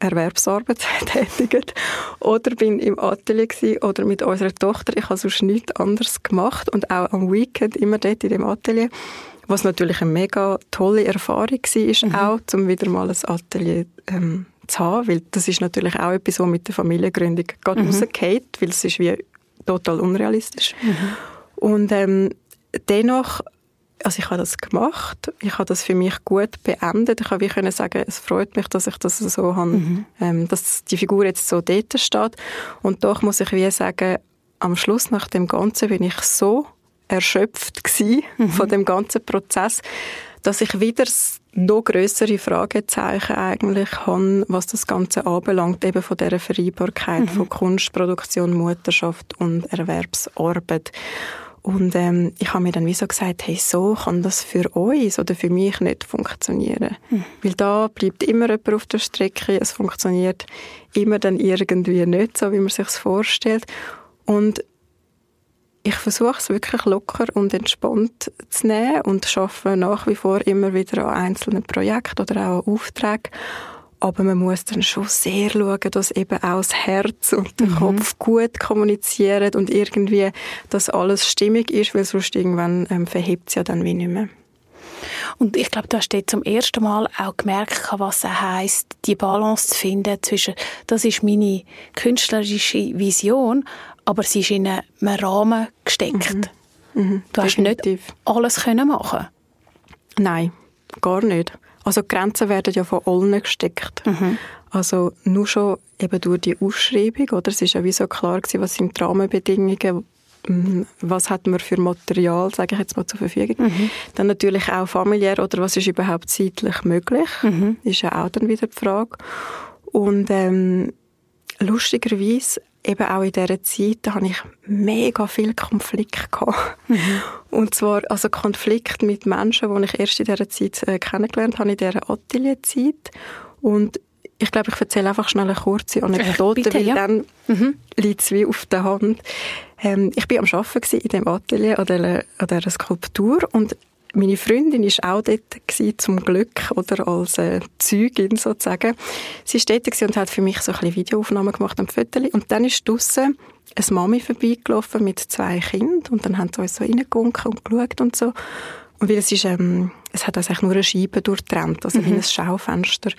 Erwerbsarbeit tätigt oder bin im Atelier gewesen, oder mit unserer Tochter. Ich habe sonst nichts anderes gemacht und auch am Weekend immer dort in dem Atelier, was natürlich eine mega tolle Erfahrung war, mhm. auch, um wieder mal ein Atelier ähm, zu haben, weil das ist natürlich auch etwas, was mit der Familiengründung gerade mhm. rausgeht, weil es ist wie total unrealistisch. Mhm. Und ähm, dennoch, also ich habe das gemacht, ich habe das für mich gut beendet. Ich habe wie können sagen, es freut mich, dass ich das so habe, mhm. ähm, dass die Figur jetzt so dort steht. Und doch muss ich wie sagen, am Schluss nach dem Ganzen bin ich so erschöpft mhm. von dem ganzen Prozess, dass ich wieder noch größere Fragezeichen eigentlich habe, was das Ganze anbelangt, eben von dieser Vereinbarkeit mhm. von Kunstproduktion, Mutterschaft und Erwerbsarbeit. Und ähm, ich habe mir dann wie so gesagt, hey, so kann das für uns oder für mich nicht funktionieren. Mhm. Weil da bleibt immer jemand auf der Strecke, es funktioniert immer dann irgendwie nicht so, wie man sich vorstellt. Und ich versuche es wirklich locker und entspannt zu nehmen und arbeite nach wie vor immer wieder an einzelnen Projekten oder auch an Aufträgen. Aber man muss dann schon sehr schauen, dass eben auch das Herz und der mhm. Kopf gut kommunizieren und irgendwie, dass alles stimmig ist, weil sonst irgendwann ähm, verhebt es ja dann wie nicht mehr. Und ich glaube, du hast dort zum ersten Mal auch gemerkt, was es heisst, die Balance zu finden zwischen, das ist meine künstlerische Vision, aber sie ist in einem Rahmen gesteckt. Mhm. Mhm. Du hast Definitiv. nicht alles können machen Nein, gar nicht. Also die Grenzen werden ja von allen gesteckt. Mhm. Also nur schon eben durch die Ausschreibung, oder? Es ist ja wie so klar gewesen, was sind die Rahmenbedingungen, mhm. was hat man für Material, sage ich jetzt mal, zur Verfügung. Mhm. Dann natürlich auch familiär, oder was ist überhaupt zeitlich möglich, mhm. ist ja auch dann wieder die Frage. Und ähm, lustigerweise eben auch in dieser Zeit, da hatte ich mega viel Konflikt gehabt. Mhm. Und zwar, also Konflikt mit Menschen, die ich erst in dieser Zeit äh, kennengelernt habe, in dieser Atelierzeit. Und ich glaube, ich erzähle einfach schnell eine kurze Anekdote, äh, bitte, weil ja. dann mhm. liegt es wie auf der Hand. Ähm, ich war am Arbeiten in dem Atelier an dieser, an dieser Skulptur und meine Freundin ist auch dort gewesen, zum Glück, oder als äh, Zeugin sozusagen. Sie ist dort und hat für mich so ein bisschen Videoaufnahmen gemacht am Fotos. Und dann ist draussen eine Mami vorbeigelaufen mit zwei Kindern und dann haben sie uns so reingewunken und geschaut und so. Und weil es ist, ähm, es hat also eigentlich nur eine Scheibe durchtrennt, also mhm. wie ein Schaufenster.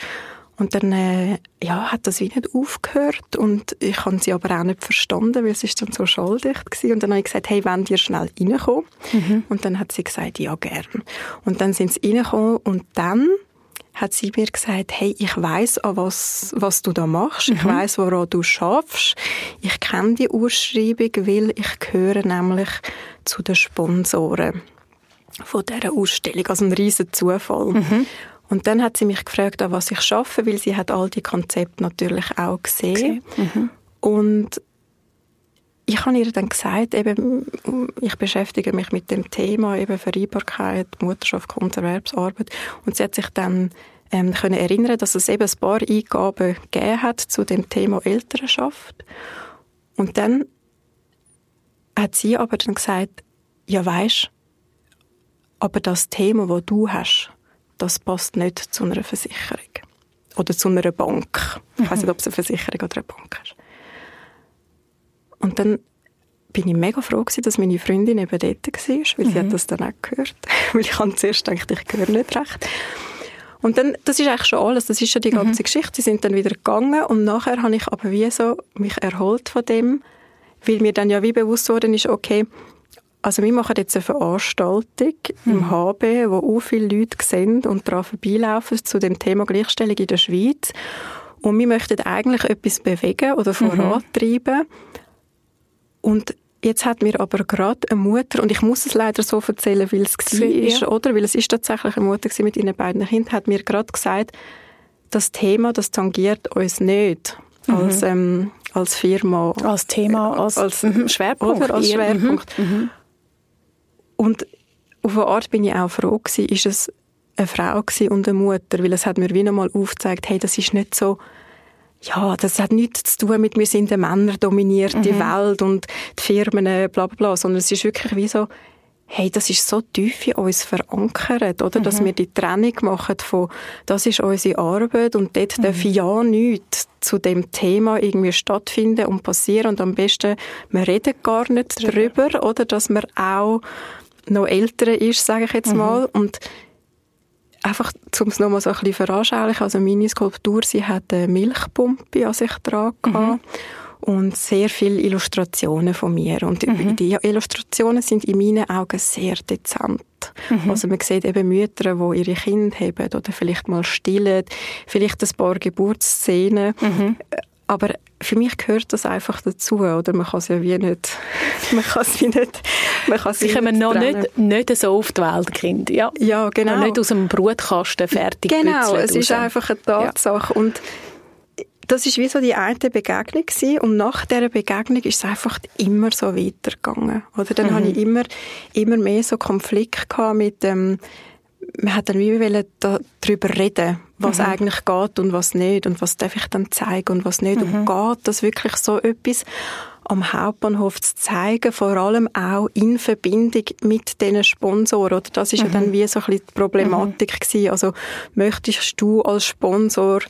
Und dann äh, ja, hat das wie nicht aufgehört und ich habe sie aber auch nicht verstanden, weil sie ist dann so schalldicht gewesen. Und dann habe ich gesagt, hey, wollen ihr schnell reinkommen? Mhm. Und dann hat sie gesagt, ja, gern. Und dann sind sie reingekommen und dann hat sie mir gesagt, hey, ich weiß was, was du da machst. Mhm. Ich weiß, woran du schaffst. Ich kenne die Ausschreibung, weil ich gehöre nämlich zu den Sponsoren von dieser Ausstellung. Also ein riesen Zufall. Mhm. Und dann hat sie mich gefragt, an was ich schaffe, weil sie hat all die Konzepte natürlich auch gesehen. Mhm. Und ich habe ihr dann gesagt, eben, ich beschäftige mich mit dem Thema eben Vereinbarkeit, Mutterschaft, Grunderwerbsarbeit. Und sie hat sich dann ähm, können erinnern, dass es eben ein paar Eingaben gegeben hat zu dem Thema Elternschaft. Und dann hat sie aber dann gesagt, ja weisst, aber das Thema, wo du hast, das passt nicht zu einer Versicherung. Oder zu einer Bank. Ich weiß nicht, ob es eine Versicherung oder eine Bank ist. Und dann bin ich mega froh gewesen, dass meine Freundin eben dort war, weil mhm. sie hat das dann auch gehört. weil ich habe zuerst gedacht, ich höre nicht recht. Und dann, das ist eigentlich schon alles, das ist schon die ganze mhm. Geschichte. Sie sind dann wieder gegangen und nachher habe ich aber wie so mich erholt von dem, weil mir dann ja wie bewusst worden ist, okay, also wir machen jetzt eine Veranstaltung mhm. im HB, wo auch viele Leute sehen und daran vorbeilaufen zu dem Thema Gleichstellung in der Schweiz. Und wir möchten eigentlich etwas bewegen oder mhm. vorantreiben. Mhm. Und Jetzt hat mir aber gerade eine Mutter, und ich muss es leider so erzählen, weil es war, ja. oder? Weil es ist tatsächlich eine Mutter mit ihren beiden Kindern, hat mir gerade gesagt, das Thema, das tangiert uns nicht mhm. als, ähm, als Firma. Als Thema, als, als mhm, Schwerpunkt. Oder als Schwerpunkt. Mhm. Und auf eine Art bin ich auch froh gewesen, ist es eine Frau und eine Mutter, weil es hat mir wieder mal aufgezeigt, hey, das ist nicht so ja, das hat nichts zu tun mit, wir sind eine männerdominierte mhm. Welt und die Firmen, äh, bla, bla, bla, sondern es ist wirklich wie so, hey, das ist so tief in uns verankert, oder? Mhm. Dass wir die Trennung machen von, das ist unsere Arbeit und dort mhm. darf ja nichts zu dem Thema irgendwie stattfinden und passieren und am besten, wir reden gar nicht drüber, oder? Dass man auch noch älter ist, sage ich jetzt mhm. mal. Und einfach, um es nochmal so ein bisschen veranschaulichen, also meine Skulptur, sie hat eine Milchpumpe an sich dran mhm. und sehr viele Illustrationen von mir. Und mhm. die Illustrationen sind in meinen Augen sehr dezent. Mhm. Also man sieht eben Mütter, die ihre Kinder haben oder vielleicht mal stillen, vielleicht ein paar Geburtsszenen. Mhm. Aber für mich gehört das einfach dazu, oder? Man kann es ja wie nicht, man kann es wie nicht, man kann Sie kommen noch nicht, nicht so auf die Welt, Kind, ja. Ja, genau. Und nicht aus dem Brutkasten fertig Genau, es ist einfach eine Tatsache ja. und das ist wie so die eine Begegnung gewesen. und nach dieser Begegnung ist es einfach immer so weitergegangen, oder? Dann mhm. habe ich immer, immer mehr so Konflikt gehabt mit dem, man hat dann wie darüber reden, was mhm. eigentlich geht und was nicht und was darf ich dann zeigen und was nicht. Mhm. Und geht das wirklich so etwas am Hauptbahnhof zu zeigen, vor allem auch in Verbindung mit diesen Sponsoren. Oder das ist mhm. ja dann mhm. wie so ein bisschen die Problematik mhm. gewesen. Also möchtest du als Sponsor,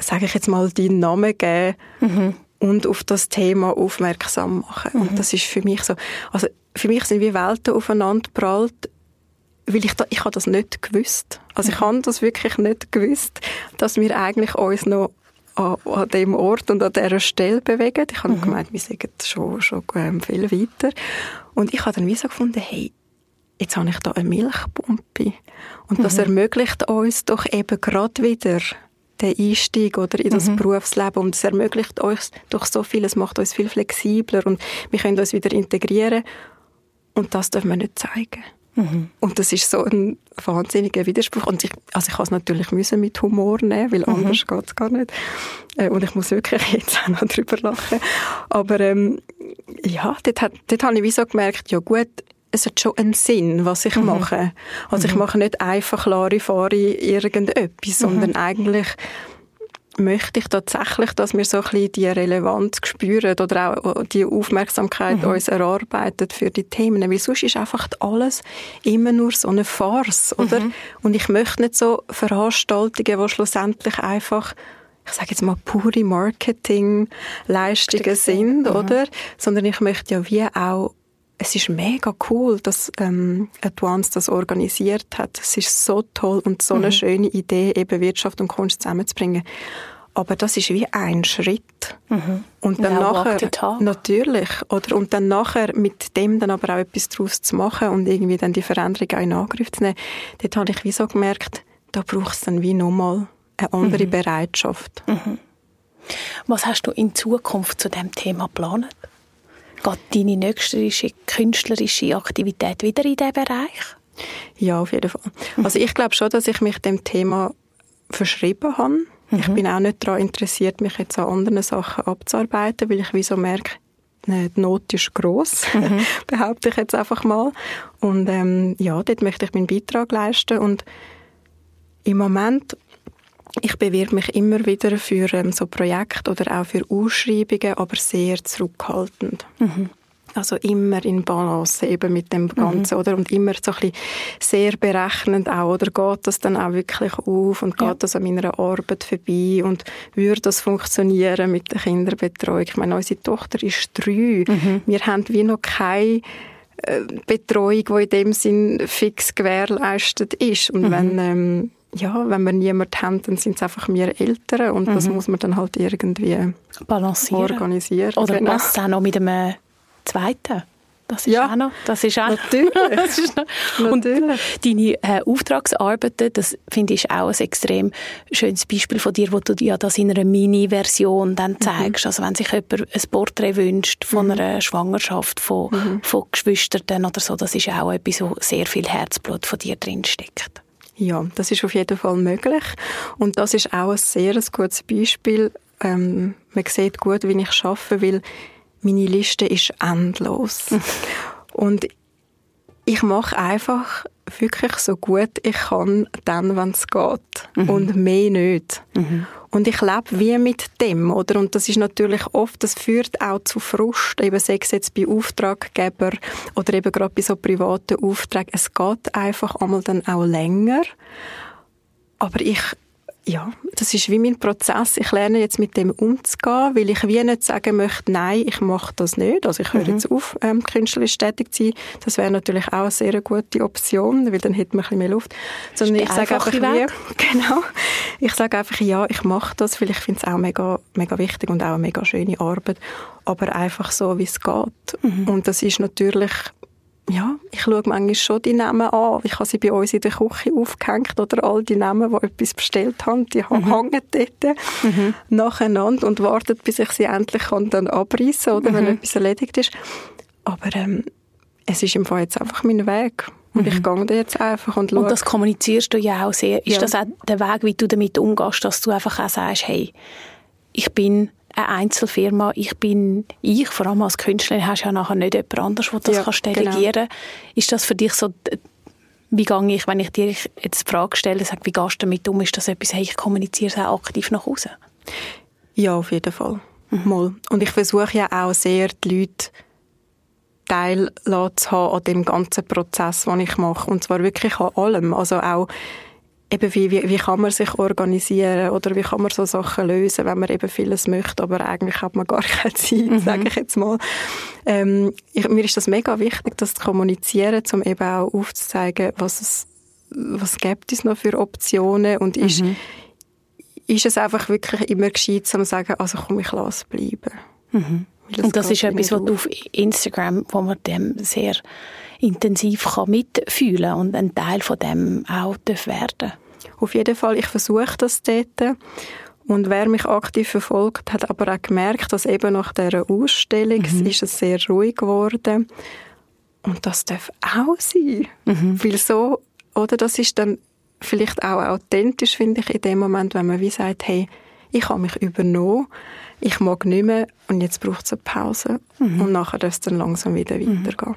sage ich jetzt mal, deinen Namen geben mhm. und auf das Thema aufmerksam machen? Und das ist für mich so, also für mich sind wie Welten aufeinander prallt weil ich, da, ich habe das nicht gewusst. Also ich mhm. habe das wirklich nicht gewusst, dass wir eigentlich uns noch an, an dem Ort und an dieser Stelle bewegen. Ich habe mhm. gemeint, wir sind schon, schon ähm, viel weiter. Und ich habe dann wie so gefunden, hey, jetzt habe ich da eine Milchpumpe. Und das mhm. ermöglicht uns doch eben gerade wieder den Einstieg oder in das mhm. Berufsleben und es ermöglicht uns doch so viel, es macht uns viel flexibler und wir können uns wieder integrieren und das dürfen wir nicht zeigen. Mhm. Und das ist so ein wahnsinniger Widerspruch. Und ich, also ich habe es natürlich müssen mit Humor nehmen, weil mhm. anders mhm. geht es gar nicht. Äh, und ich muss wirklich jetzt auch noch drüber lachen. Aber ähm, ja, dort, hat, dort habe ich wie so gemerkt, ja gut, es hat schon einen Sinn, was ich mhm. mache. Also ich mhm. mache nicht einfach Larifari irgendetwas, sondern mhm. eigentlich möchte ich tatsächlich, dass wir so ein bisschen die Relevanz spüren oder auch die Aufmerksamkeit mhm. uns erarbeitet für die Themen. Weil sonst ist einfach alles immer nur so eine Farce, oder? Mhm. Und ich möchte nicht so Veranstaltungen, die schlussendlich einfach ich sage jetzt mal pure Marketingleistungen sind, mhm. oder? Sondern ich möchte ja wie auch es ist mega cool, dass ähm, Advance das organisiert hat. Es ist so toll und so eine mhm. schöne Idee, eben Wirtschaft und Kunst zusammenzubringen. Aber das ist wie ein Schritt. Mhm. Und dann Now nachher, natürlich, oder? Und dann nachher mit dem dann aber auch etwas daraus zu machen und irgendwie dann die Veränderung auch in Angriff zu nehmen, dort habe ich wie so gemerkt, da braucht es dann wie nochmal eine andere mhm. Bereitschaft. Mhm. Was hast du in Zukunft zu dem Thema geplant? Geht deine nächste künstlerische Aktivität wieder in diesen Bereich? Ja, auf jeden Fall. Also ich glaube schon, dass ich mich dem Thema verschrieben habe. Mhm. Ich bin auch nicht daran interessiert, mich jetzt an anderen Sachen abzuarbeiten, weil ich wie so merke, die Not ist gross, mhm. behaupte ich jetzt einfach mal. Und ähm, ja, dort möchte ich meinen Beitrag leisten. Und im Moment ich bewerbe mich immer wieder für ähm, so Projekte oder auch für Ausschreibungen, aber sehr zurückhaltend. Mhm. Also immer in Balance eben mit dem Ganzen, mhm. oder? Und immer so ein bisschen sehr berechnend auch, oder geht das dann auch wirklich auf und geht ja. das an meiner Arbeit vorbei und würde das funktionieren mit der Kinderbetreuung? Ich meine, unsere Tochter ist drei. Mhm. Wir haben wie noch keine äh, Betreuung, die in dem Sinn fix gewährleistet ist. Und mhm. wenn ähm, ja, wenn wir niemanden haben, dann sind es einfach wir Eltern und mhm. das muss man dann halt irgendwie Balancieren. organisieren. Oder genau. passt auch noch mit einem zweiten? Das ist ja, auch noch. Das ist auch natürlich. das ist noch, und natürlich. deine äh, Auftragsarbeiten, das finde ich auch ein extrem schönes Beispiel von dir, wo du ja das in einer Mini-Version dann mhm. zeigst. Mhm. Also wenn sich jemand ein Porträt wünscht von mhm. einer Schwangerschaft, von, mhm. von Geschwistern oder so, das ist auch etwas, wo sehr viel Herzblut von dir drinsteckt. Ja, das ist auf jeden Fall möglich. Und das ist auch ein sehr gutes Beispiel. Ähm, man sieht gut, wie ich arbeite, weil meine Liste ist endlos. und ich mache einfach wirklich so gut ich kann, dann, wenn es geht. Mhm. Und mehr nicht. Mhm. Und ich lebe wie mit dem, oder? Und das ist natürlich oft, das führt auch zu Frust, eben sei es jetzt bei Auftraggeber oder eben gerade bei so privaten Aufträgen. Es geht einfach einmal dann auch länger. Aber ich ja, das ist wie mein Prozess. Ich lerne jetzt mit dem umzugehen, weil ich wie nicht sagen möchte, nein, ich mache das nicht. Also ich höre mhm. jetzt auf, ähm, künstlerisch tätig zu sein. Das wäre natürlich auch eine sehr gute Option, weil dann hätte man ein bisschen mehr Luft. Sondern ich sage einfach, wie, genau, ich sage einfach, ja, ich mache das, weil ich finde es auch mega, mega wichtig und auch eine mega schöne Arbeit. Aber einfach so, wie es geht. Mhm. Und das ist natürlich ja, ich schaue manchmal schon die Namen an. Ich habe sie bei uns in der Küche aufgehängt oder all die Namen, die etwas bestellt haben, die mhm. hängen dort mhm. nacheinander und warten, bis ich sie endlich kann dann abreißen oder mhm. wenn etwas erledigt ist. Aber ähm, es ist im Fall jetzt einfach mein Weg. Und mhm. ich gehe da jetzt einfach und schaue. Und das kommunizierst du ja auch sehr. Ist ja. das auch der Weg, wie du damit umgehst, dass du einfach auch sagst, hey, ich bin eine Einzelfirma. Ich bin ich, vor allem als Künstlerin, hast ja nachher nicht jemand anderes, der das ja, kannst genau. delegieren genau. Ist das für dich so, wie gehe ich, wenn ich dir jetzt die Frage stelle, sag, wie gehst du damit um? Ist das etwas, hey, ich kommuniziere es auch aktiv nach außen? Ja, auf jeden Fall. Mhm. Mal. Und ich versuche ja auch sehr, die Leute teil zu haben an dem ganzen Prozess, den ich mache. Und zwar wirklich an allem. Also auch eben wie, wie, wie kann man sich organisieren oder wie kann man so Sachen lösen, wenn man eben vieles möchte, aber eigentlich hat man gar keine Zeit, mhm. sage ich jetzt mal. Ähm, ich, mir ist das mega wichtig, das zu kommunizieren, um eben auch aufzuzeigen, was es, was gibt es noch für Optionen und ist, mhm. ist es einfach wirklich immer gescheit, zu sagen, also komm, ich lasse bleiben. Mhm. Und das ist etwas, was du auf Instagram, wo man dem sehr intensiv kann mitfühlen und ein Teil von dem auch werden Auf jeden Fall, ich versuche das dort. Und wer mich aktiv verfolgt, hat aber auch gemerkt, dass eben nach dieser Ausstellung mhm. ist es sehr ruhig geworden. Und das darf auch sein. Mhm. Weil so, oder das ist dann vielleicht auch authentisch, finde ich, in dem Moment, wenn man wie sagt, hey, ich habe mich übernommen, ich mag nicht mehr und jetzt braucht es eine Pause. Mhm. Und nachher darf es dann langsam wieder mhm. weitergehen.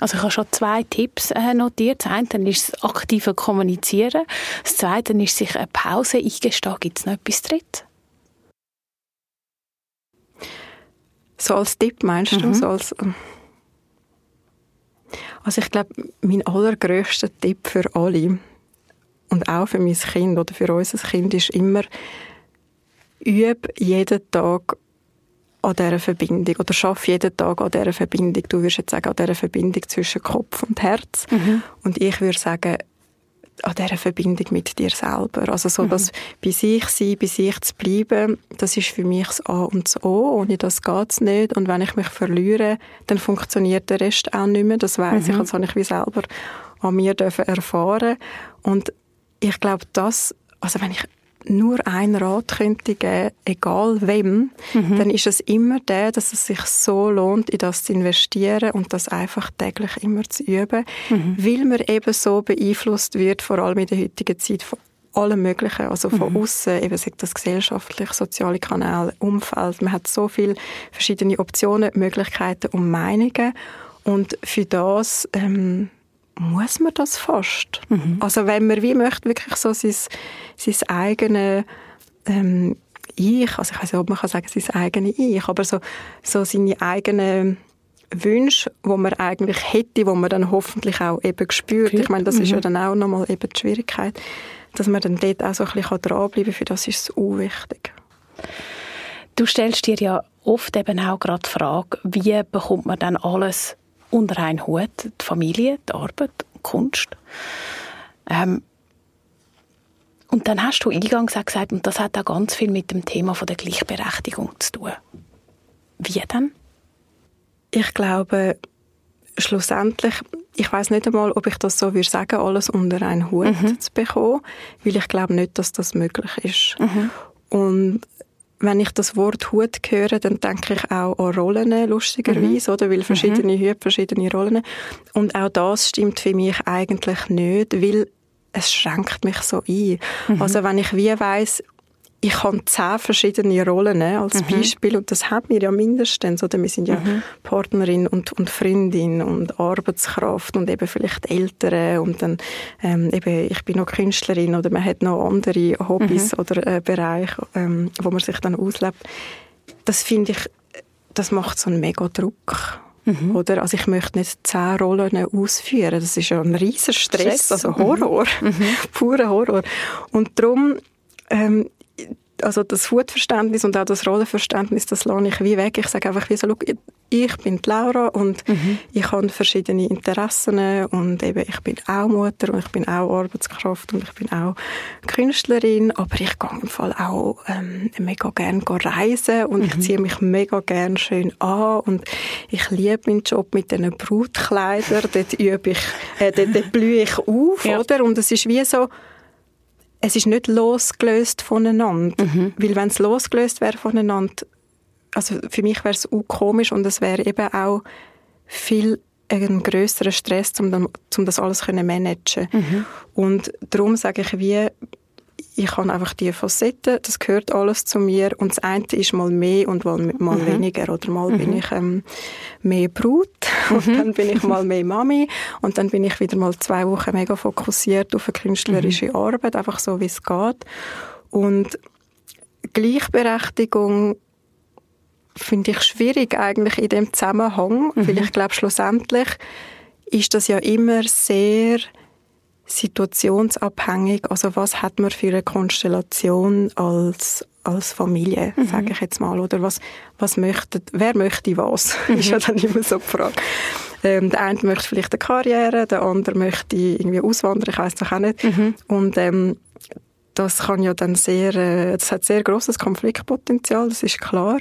Also ich habe schon zwei Tipps äh, notiert. Das eine ist das aktive Kommunizieren. Das zweite ist sich eine Pause eingestehen. Gibt es noch etwas drittes? So als Tipp meinst du? Mhm. So als, ähm, also ich glaube, mein allergrößter Tipp für alle und auch für mein Kind oder für unser Kind ist immer, übe jeden Tag an dieser Verbindung oder schaff jeden Tag an dieser Verbindung. Du würdest jetzt sagen, an dieser Verbindung zwischen Kopf und Herz. Mhm. Und ich würde sagen, an dieser Verbindung mit dir selber. Also so, mhm. dass bei sich sein, bei sich zu bleiben, das ist für mich das A und das O. Ohne das geht es nicht. Und wenn ich mich verliere, dann funktioniert der Rest auch nicht mehr. Das weiß mhm. ich, das habe ich wie selber an mir erfahren Und ich glaube, das, also wenn ich nur ein Rat könnte geben, egal wem, mhm. dann ist es immer der, dass es sich so lohnt, in das zu investieren und das einfach täglich immer zu üben, mhm. weil man eben so beeinflusst wird, vor allem in der heutigen Zeit, von allem Möglichen, also von mhm. außen, eben sagt das gesellschaftlich, soziale Kanäle, Umfeld. Man hat so viele verschiedene Optionen, Möglichkeiten und Meinungen und für das ähm, muss man das fast. Mhm. Also wenn man wie möchte, wirklich so sein, sein eigenes ähm, Ich, also ich weiß nicht, ob man kann sagen, sein eigenes Ich, aber so, so seine eigenen Wünsche, wo man eigentlich hätte, wo man dann hoffentlich auch eben spürt. Ich meine, das mhm. ist ja mhm. dann auch nochmal eben die Schwierigkeit, dass man dann dort auch so ein bisschen dranbleiben kann, für das ist es unwichtig. Du stellst dir ja oft eben auch gerade die Frage, wie bekommt man dann alles unter einen Hut die Familie, die Arbeit, die Kunst. Ähm, und dann hast du eingangs auch gesagt, und das hat auch ganz viel mit dem Thema von der Gleichberechtigung zu tun. Wie denn? Ich glaube, schlussendlich, ich weiß nicht einmal, ob ich das so würde sagen, alles unter einen Hut mhm. zu bekommen, weil ich glaube nicht, dass das möglich ist. Mhm. Und wenn ich das Wort Hut höre, dann denke ich auch an Rollen, lustigerweise, mhm. oder? Weil verschiedene mhm. Hüte, verschiedene Rollen. Und auch das stimmt für mich eigentlich nicht, weil es schränkt mich so ein. Mhm. Also wenn ich wie weiss, ich habe zehn verschiedene Rollen als mhm. Beispiel und das haben wir ja mindestens. Oder wir sind ja mhm. Partnerin und, und Freundin und Arbeitskraft und eben vielleicht Eltern und dann ähm, eben ich bin noch Künstlerin oder man hat noch andere Hobbys mhm. oder äh, Bereiche, ähm, wo man sich dann auslebt. Das finde ich, das macht so einen mega Druck. Mhm. Oder? Also ich möchte nicht zehn Rollen ausführen. Das ist ja ein riesiger Stress, Stress. also Horror, mhm. purer Horror. Und darum ähm, also das Hutverständnis und auch das Rollenverständnis, das lasse ich wie weg. Ich sage einfach wie so, ich bin Laura und mhm. ich habe verschiedene Interessen und eben ich bin auch Mutter und ich bin auch Arbeitskraft und ich bin auch Künstlerin, aber ich gehe im Fall auch ähm, mega gerne reisen und mhm. ich ziehe mich mega gerne schön an und ich liebe meinen Job mit diesen Brutkleidern, dort übe ich, äh, dort, dort blühe ich auf, ja. oder? Und es ist wie so, es ist nicht losgelöst voneinander. Mhm. Weil wenn es losgelöst wäre voneinander, also für mich wäre es auch komisch und es wäre eben auch viel ein größerer Stress, um, um das alles zu managen. Mhm. Und darum sage ich, wie ich habe einfach die Facetten, das gehört alles zu mir und das eine ist mal mehr und mal, mal mhm. weniger oder mal mhm. bin ich ähm, mehr Brut und mhm. dann bin ich mal mehr Mami und dann bin ich wieder mal zwei Wochen mega fokussiert auf eine künstlerische mhm. Arbeit, einfach so wie es geht und Gleichberechtigung finde ich schwierig eigentlich in dem Zusammenhang, weil mhm. ich glaube schlussendlich ist das ja immer sehr situationsabhängig. Also was hat man für eine Konstellation als als Familie, mhm. sage ich jetzt mal, oder was was möchte, wer möchte was, mhm. ist ja dann immer so die Frage. Ähm, der eine möchte vielleicht eine Karriere, der andere möchte irgendwie auswandern, ich weiß doch auch nicht. Mhm. Und ähm, das kann ja dann sehr, äh, das hat sehr großes Konfliktpotenzial, das ist klar.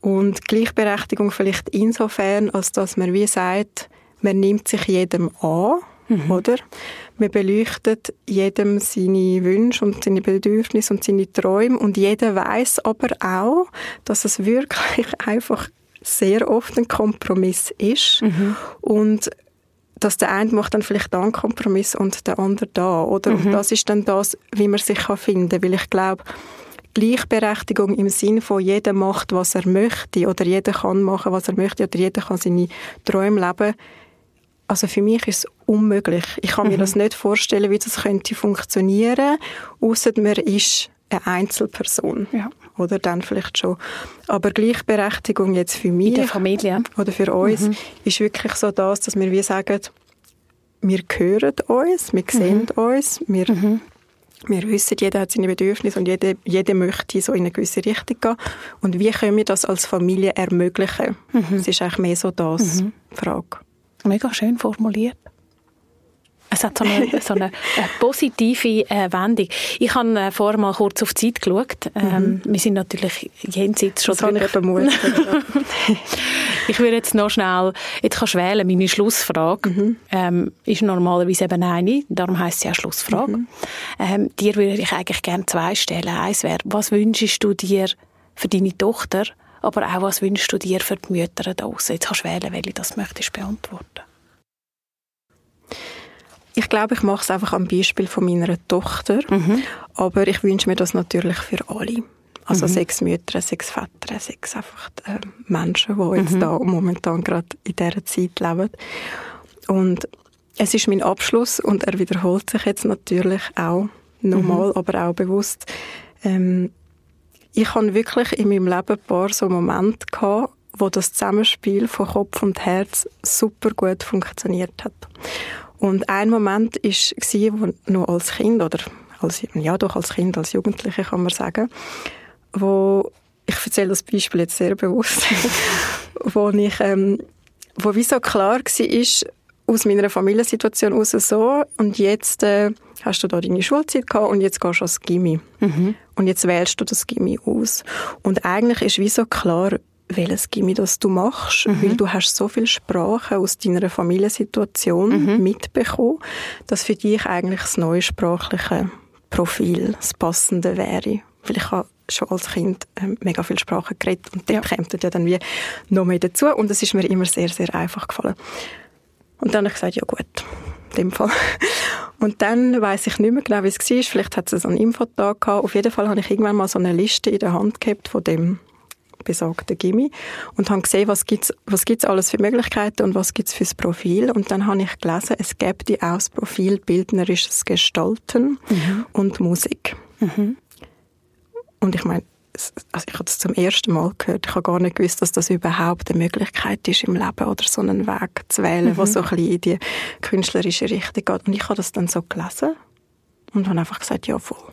Und Gleichberechtigung vielleicht insofern, als dass man wie sagt, man nimmt sich jedem an, mhm. oder? Man beleuchtet jedem seine Wünsche und seine Bedürfnisse und seine Träume und jeder weiß aber auch, dass es wirklich einfach sehr oft ein Kompromiss ist mhm. und dass der eine macht dann vielleicht da einen Kompromiss und der andere da, oder? Mhm. Und das ist dann das, wie man sich finden kann, weil ich glaube, Gleichberechtigung im Sinn von jeder macht, was er möchte oder jeder kann machen, was er möchte oder jeder kann seine Träume leben, also für mich ist es unmöglich. Ich kann mhm. mir das nicht vorstellen, wie das könnte funktionieren, außer man ist eine Einzelperson. Ja. Oder dann vielleicht schon. Aber Gleichberechtigung jetzt für mich. In der Familie. Oder für uns mhm. ist wirklich so das, dass wir wie sagen, wir hören uns, wir sehen mhm. uns, wir, mhm. wir wissen, jeder hat seine Bedürfnisse und jeder, jeder möchte so in eine gewisse Richtung gehen. Und wie können wir das als Familie ermöglichen? Mhm. Das ist eigentlich mehr so das, mhm. die Frage. Mega schön formuliert. Es hat so eine, so eine, eine positive äh, Wendung. Ich habe äh, vorher mal kurz auf die Zeit geschaut. Ähm, mhm. Wir sind natürlich jenseits schon drüber. ich vermutet. ich würde jetzt noch schnell, jetzt kannst du wählen, meine Schlussfrage mhm. ähm, ist normalerweise eben eine, darum heisst sie auch Schlussfrage. Mhm. Ähm, dir würde ich eigentlich gerne zwei stellen. Eins wäre, was wünschst du dir für deine Tochter aber auch, was wünschst du dir für die Mütter da draussen? Jetzt kannst du wählen, welche das möchtest beantworten. Ich glaube, ich mache es einfach am Beispiel von meiner Tochter, mhm. aber ich wünsche mir das natürlich für alle. Also mhm. sechs Mütter, sechs Väter, sechs einfach äh, Menschen, die jetzt mhm. da momentan gerade in dieser Zeit leben. Und es ist mein Abschluss und er wiederholt sich jetzt natürlich auch normal, mhm. aber auch bewusst. Ähm, ich habe wirklich in meinem Leben ein paar so Momente gehabt, wo das Zusammenspiel von Kopf und Herz super gut funktioniert hat. Und ein Moment ist war noch als Kind oder als, ja doch als Kind, als Jugendliche kann man sagen, wo ich erzähle das Beispiel jetzt sehr bewusst, wo ich ähm, wo wie so klar war, ist aus meiner Familiensituation heraus so und jetzt äh, hast du da deine Schulzeit gehabt und jetzt gehst du ans Gimmi. Mhm. Und jetzt wählst du das Gimmi aus. Und eigentlich ist wie so klar, welches Gimmi das du machst, mhm. weil du hast so viel Sprache aus deiner Familiensituation mhm. mitbekommen, dass für dich eigentlich das neue sprachliche Profil das passende wäre. Weil ich habe schon als Kind ähm, mega viel Sprache geredet und dann ja. kommt ja dann wie noch mehr dazu und es ist mir immer sehr, sehr einfach gefallen. Und dann habe ich gesagt, ja gut, in dem Fall. Und dann weiß ich nicht mehr genau, wie es war. Vielleicht hat es einen Infotag gehabt. Auf jeden Fall habe ich irgendwann mal so eine Liste in der Hand gehabt von dem besagten Gimmi und habe gesehen, was gibt's, was gibt's alles für Möglichkeiten und was gibt's fürs Profil. Und dann habe ich gelesen, es gibt auch das Profil bildnerisches Gestalten mhm. und Musik. Mhm. Und ich meine, also ich habe das zum ersten Mal gehört. Ich habe gar nicht gewusst, dass das überhaupt eine Möglichkeit ist im Leben oder so einen Weg zu wählen, mhm. was so ein bisschen in die künstlerische Richtung geht. Und ich habe das dann so gelesen und habe einfach gesagt, ja voll,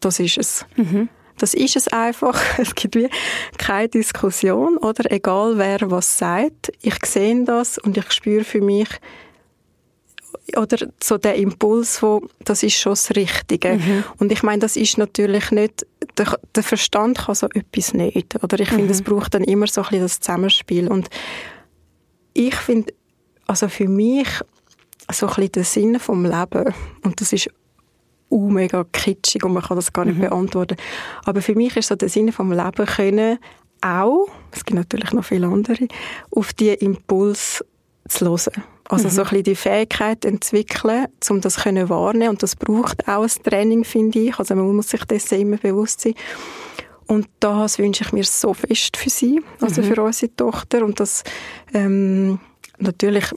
das ist es. Mhm. Das ist es einfach. Es gibt wie keine Diskussion, oder? Egal wer was sagt. Ich sehe das und ich spüre für mich, oder so der Impuls, wo das ist schon das Richtige. Mhm. Und ich meine, das ist natürlich nicht, der, der Verstand kann so etwas nicht. Oder ich finde, mhm. es braucht dann immer so ein bisschen das Zusammenspiel. Und ich finde, also für mich so ein bisschen der Sinn vom Leben, und das ist uh, mega kitschig und man kann das gar nicht mhm. beantworten. Aber für mich ist so der Sinn vom Leben können auch, es gibt natürlich noch viele andere, auf die Impuls zu hören. Also mhm. so ein bisschen die Fähigkeit entwickeln, um das können wahrnehmen und das braucht auch ein Training, finde ich. Also man muss sich dessen immer bewusst sein. Und das wünsche ich mir so fest für sie, also mhm. für unsere Tochter. Und das ähm, natürlich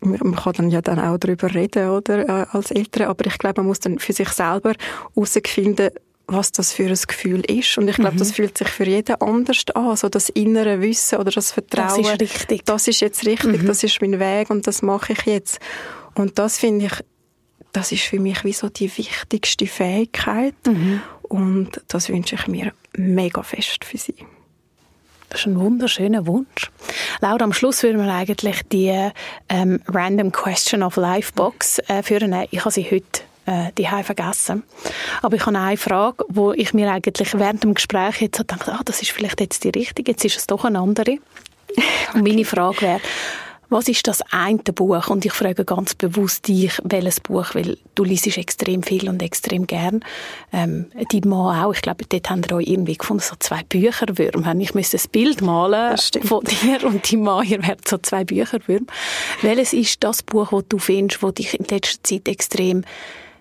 man kann dann ja dann auch darüber reden, oder, äh, als Eltern, aber ich glaube, man muss dann für sich selber herausfinden, was das für ein Gefühl ist. Und ich glaube, mhm. das fühlt sich für jeden anders an. So das innere Wissen oder das Vertrauen. Das ist richtig. Das ist jetzt richtig, mhm. das ist mein Weg und das mache ich jetzt. Und das finde ich, das ist für mich wie so die wichtigste Fähigkeit. Mhm. Und das wünsche ich mir mega fest für sie. Das ist ein wunderschöner Wunsch. Laura, am Schluss würden wir eigentlich die ähm, Random Question of Life Box äh, führen. Ich habe sie heute äh, die vergessen. Aber ich habe eine Frage, wo ich mir eigentlich während dem Gespräch jetzt so dachte, ah, das ist vielleicht jetzt die richtige, jetzt ist es doch eine andere. Und meine Frage wäre, was ist das eine Buch? Und ich frage ganz bewusst dich, welches Buch, weil du liest extrem viel und extrem gern. Ähm, die Mann auch. Ich glaube, dort haben wir euch irgendwie gefunden, so zwei Bücherwürmer. Ich müsste ein Bild malen von dir und die Mann, ihr werdet so zwei Bücherwürmer. Welches ist das Buch, das du findest, das dich in letzter Zeit extrem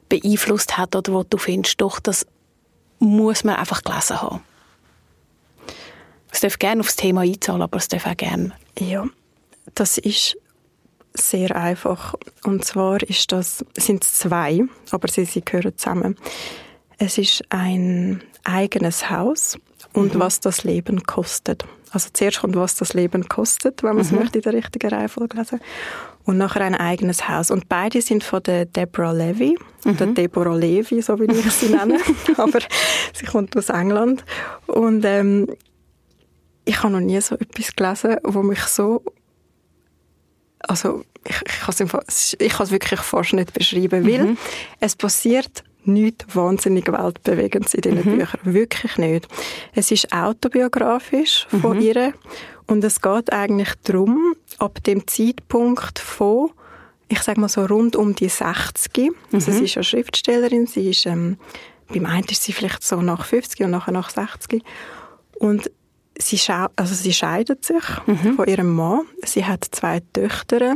beeinflusst hat oder wo du findest, doch, das muss man einfach gelesen haben? Es darf gerne aufs Thema einzahlen, aber es darf auch gerne. Ja, das ist sehr einfach. Und zwar ist das, sind es zwei, aber sie, sie gehören zusammen. Es ist ein eigenes Haus und mhm. was das Leben kostet. Also zuerst kommt, was das Leben kostet, wenn man es mhm. möchte in der richtigen Reihenfolge lesen und nachher ein eigenes Haus. Und beide sind von der Deborah Levy, mhm. oder Deborah Levy, so wie ich sie nenne. Aber sie kommt aus England. Und ähm, ich habe noch nie so etwas gelesen, wo mich so also ich, ich kann es wirklich fast nicht beschreiben, mhm. weil es passiert nichts wahnsinnig weltbewegendes in diesen mhm. Büchern. Wirklich nicht. Es ist autobiografisch von mhm. ihr und es geht eigentlich darum, ab dem Zeitpunkt von, ich sage mal so rund um die 60. Also sie mhm. ist ja Schriftstellerin, sie ist, ähm, beim einen ist sie vielleicht so nach 50 und nachher nach 60. Und sie, also sie scheidet sich mhm. von ihrem Mann. Sie hat zwei Töchter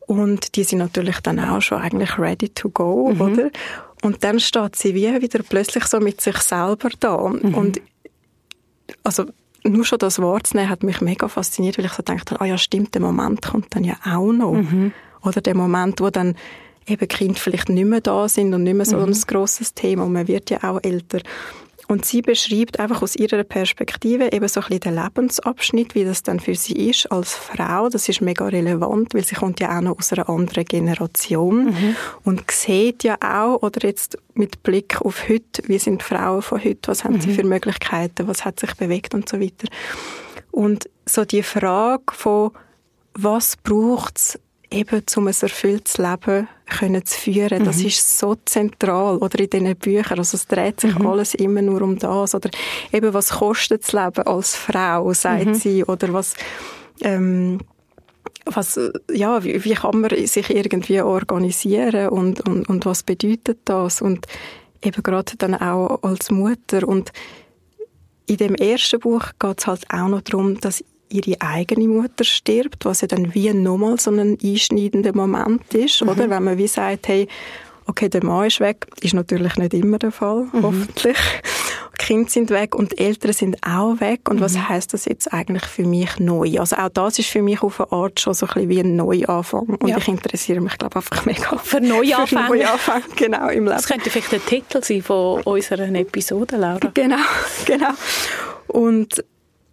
und die sind natürlich dann auch schon eigentlich ready to go, mhm. oder? Und dann steht sie wie wieder plötzlich so mit sich selber da. Mhm. Und also nur schon das Wort zu nehmen, hat mich mega fasziniert, weil ich so dachte, ah ja, stimmt, der Moment kommt dann ja auch noch. Mhm. Oder der Moment, wo dann eben Kinder vielleicht nicht mehr da sind und nicht mehr so mhm. ein grosses Thema und man wird ja auch älter. Und sie beschreibt einfach aus ihrer Perspektive eben so ein bisschen den Lebensabschnitt, wie das dann für sie ist als Frau. Das ist mega relevant, weil sie kommt ja auch noch aus einer anderen Generation mhm. und sieht ja auch, oder jetzt mit Blick auf heute, wie sind Frauen von heute, was haben mhm. sie für Möglichkeiten, was hat sich bewegt und so weiter. Und so die Frage von, was braucht es eben, um ein erfülltes Leben können zu führen. Das mhm. ist so zentral, oder in diesen Büchern. Also es dreht sich mhm. alles immer nur um das. Oder eben, was kostet das Leben als Frau, sagt mhm. sie, oder was, ähm, was, ja, wie, wie, kann man sich irgendwie organisieren und, und, und was bedeutet das? Und eben gerade dann auch als Mutter. Und in dem ersten Buch geht es halt auch noch darum, dass ihre eigene Mutter stirbt, was ja dann wie nochmal so ein einschneidender Moment ist, mhm. oder? Wenn man wie sagt, hey, okay, der Mann ist weg, ist natürlich nicht immer der Fall, mhm. hoffentlich. Die Kinder sind weg und die Eltern sind auch weg. Und mhm. was heißt das jetzt eigentlich für mich neu? Also auch das ist für mich auf eine Art schon so ein bisschen wie ein Neuanfang. Und ja. ich interessiere mich, glaube ich, einfach mega für Neuanfang. Für Neuanfang, genau, im Leben. Das könnte vielleicht der Titel sein von unserer Episode, Laura. Genau, genau. Und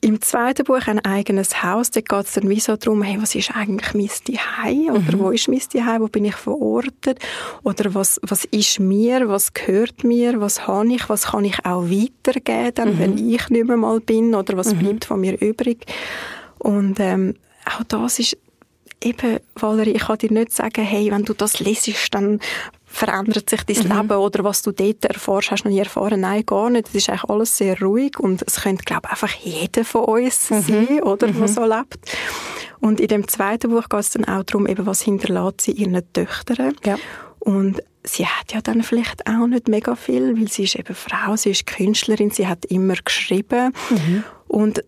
im zweiten Buch «Ein eigenes Haus», da geht es dann wie so darum, hey, was ist eigentlich mein Zuhause? Oder mhm. wo ist mein Zuhause? Wo bin ich verortet? Oder was, was ist mir? Was gehört mir? Was habe ich? Was kann ich auch weitergeben, dann, mhm. wenn ich nicht mehr mal bin? Oder was mhm. bleibt von mir übrig? Und ähm, auch das ist eben, Valerie, ich kann dir nicht sagen, hey, wenn du das lesest, dann verändert sich dein mhm. Leben oder was du dort erfährst, hast du noch nie erfahren. Nein, gar nicht. Es ist eigentlich alles sehr ruhig und es könnte, glaube ich, einfach jeder von uns mhm. sein, oder, mhm. was so lebt. Und in dem zweiten Buch geht es dann auch darum, eben, was hinterlässt sie ihren Töchtern. Ja. Und sie hat ja dann vielleicht auch nicht mega viel, weil sie ist eben Frau, sie ist Künstlerin, sie hat immer geschrieben. Mhm. Und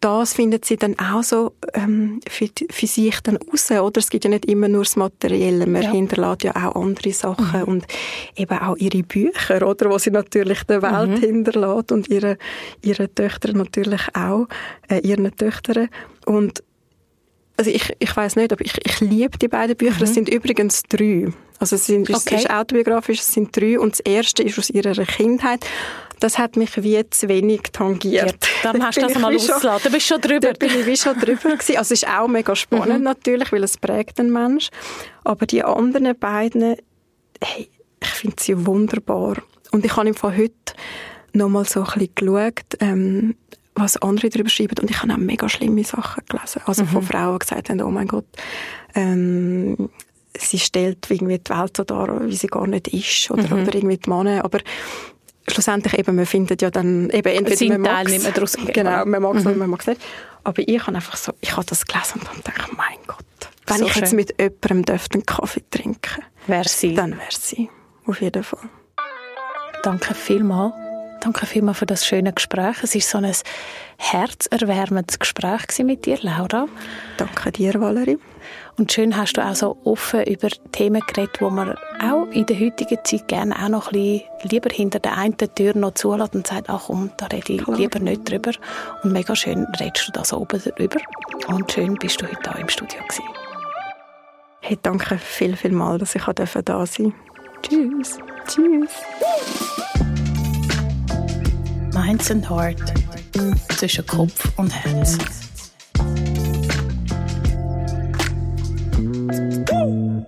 das findet sie dann auch so ähm, für, für sich dann raus, oder? Es gibt ja nicht immer nur das Materielle, man ja. hinterlässt ja auch andere Sachen mhm. und eben auch ihre Bücher, oder? Wo sie natürlich der Welt mhm. hinterlässt und ihre, ihre Töchter natürlich auch, äh, ihren Töchtern. Und also ich, ich weiß nicht, aber ich, ich liebe die beiden Bücher. Mhm. Es sind übrigens drei. Also es, sind, okay. es ist autobiografisch, es sind drei und das erste ist aus ihrer Kindheit das hat mich wie zu wenig tangiert. Ja, dann hast du das mal ausgelassen. Du bist schon drüber. Da bin ich wie schon drüber gewesen. Also es ist auch mega spannend mhm. natürlich, weil es prägt den Mensch. Aber die anderen beiden, hey, ich finde sie wunderbar. Und ich habe ihm von heute noch mal so ein bisschen geschaut, ähm, was andere darüber schreiben. Und ich habe auch mega schlimme Sachen gelesen. Also mhm. von Frauen, die gesagt haben, oh mein Gott, ähm, sie stellt irgendwie die Welt so dar, wie sie gar nicht ist. Oder, mhm. oder irgendwie die Männer. Aber schlussendlich eben, man findet ja dann eben entweder Sind man mag es, daraus genau, man mag es mhm. oder man mag es nicht. Aber ich habe einfach so, ich habe das gelesen und dann dachte mein Gott, wenn so ich schön. jetzt mit jemandem dürfte einen Kaffee trinken, wäre sie. Dann wäre sie, auf jeden Fall. Danke vielmals. Danke vielmals für das schöne Gespräch. Es war so ein herzerwärmendes Gespräch mit dir, Laura. Danke dir, Valerie. Und schön hast du auch so offen über Themen geredet, wo man auch in der heutigen Zeit gerne auch noch ein bisschen lieber hinter der einen Tür noch zulässt und sagt, ach komm, da rede ich lieber nicht drüber. Und mega schön redest du da so oben drüber. Und schön bist du heute da im Studio gewesen. Hey, danke viel, viel mal, dass ich da sein durfte. Tschüss. Tschüss. Minds and Heart zwischen Kopf und Herz. Woo!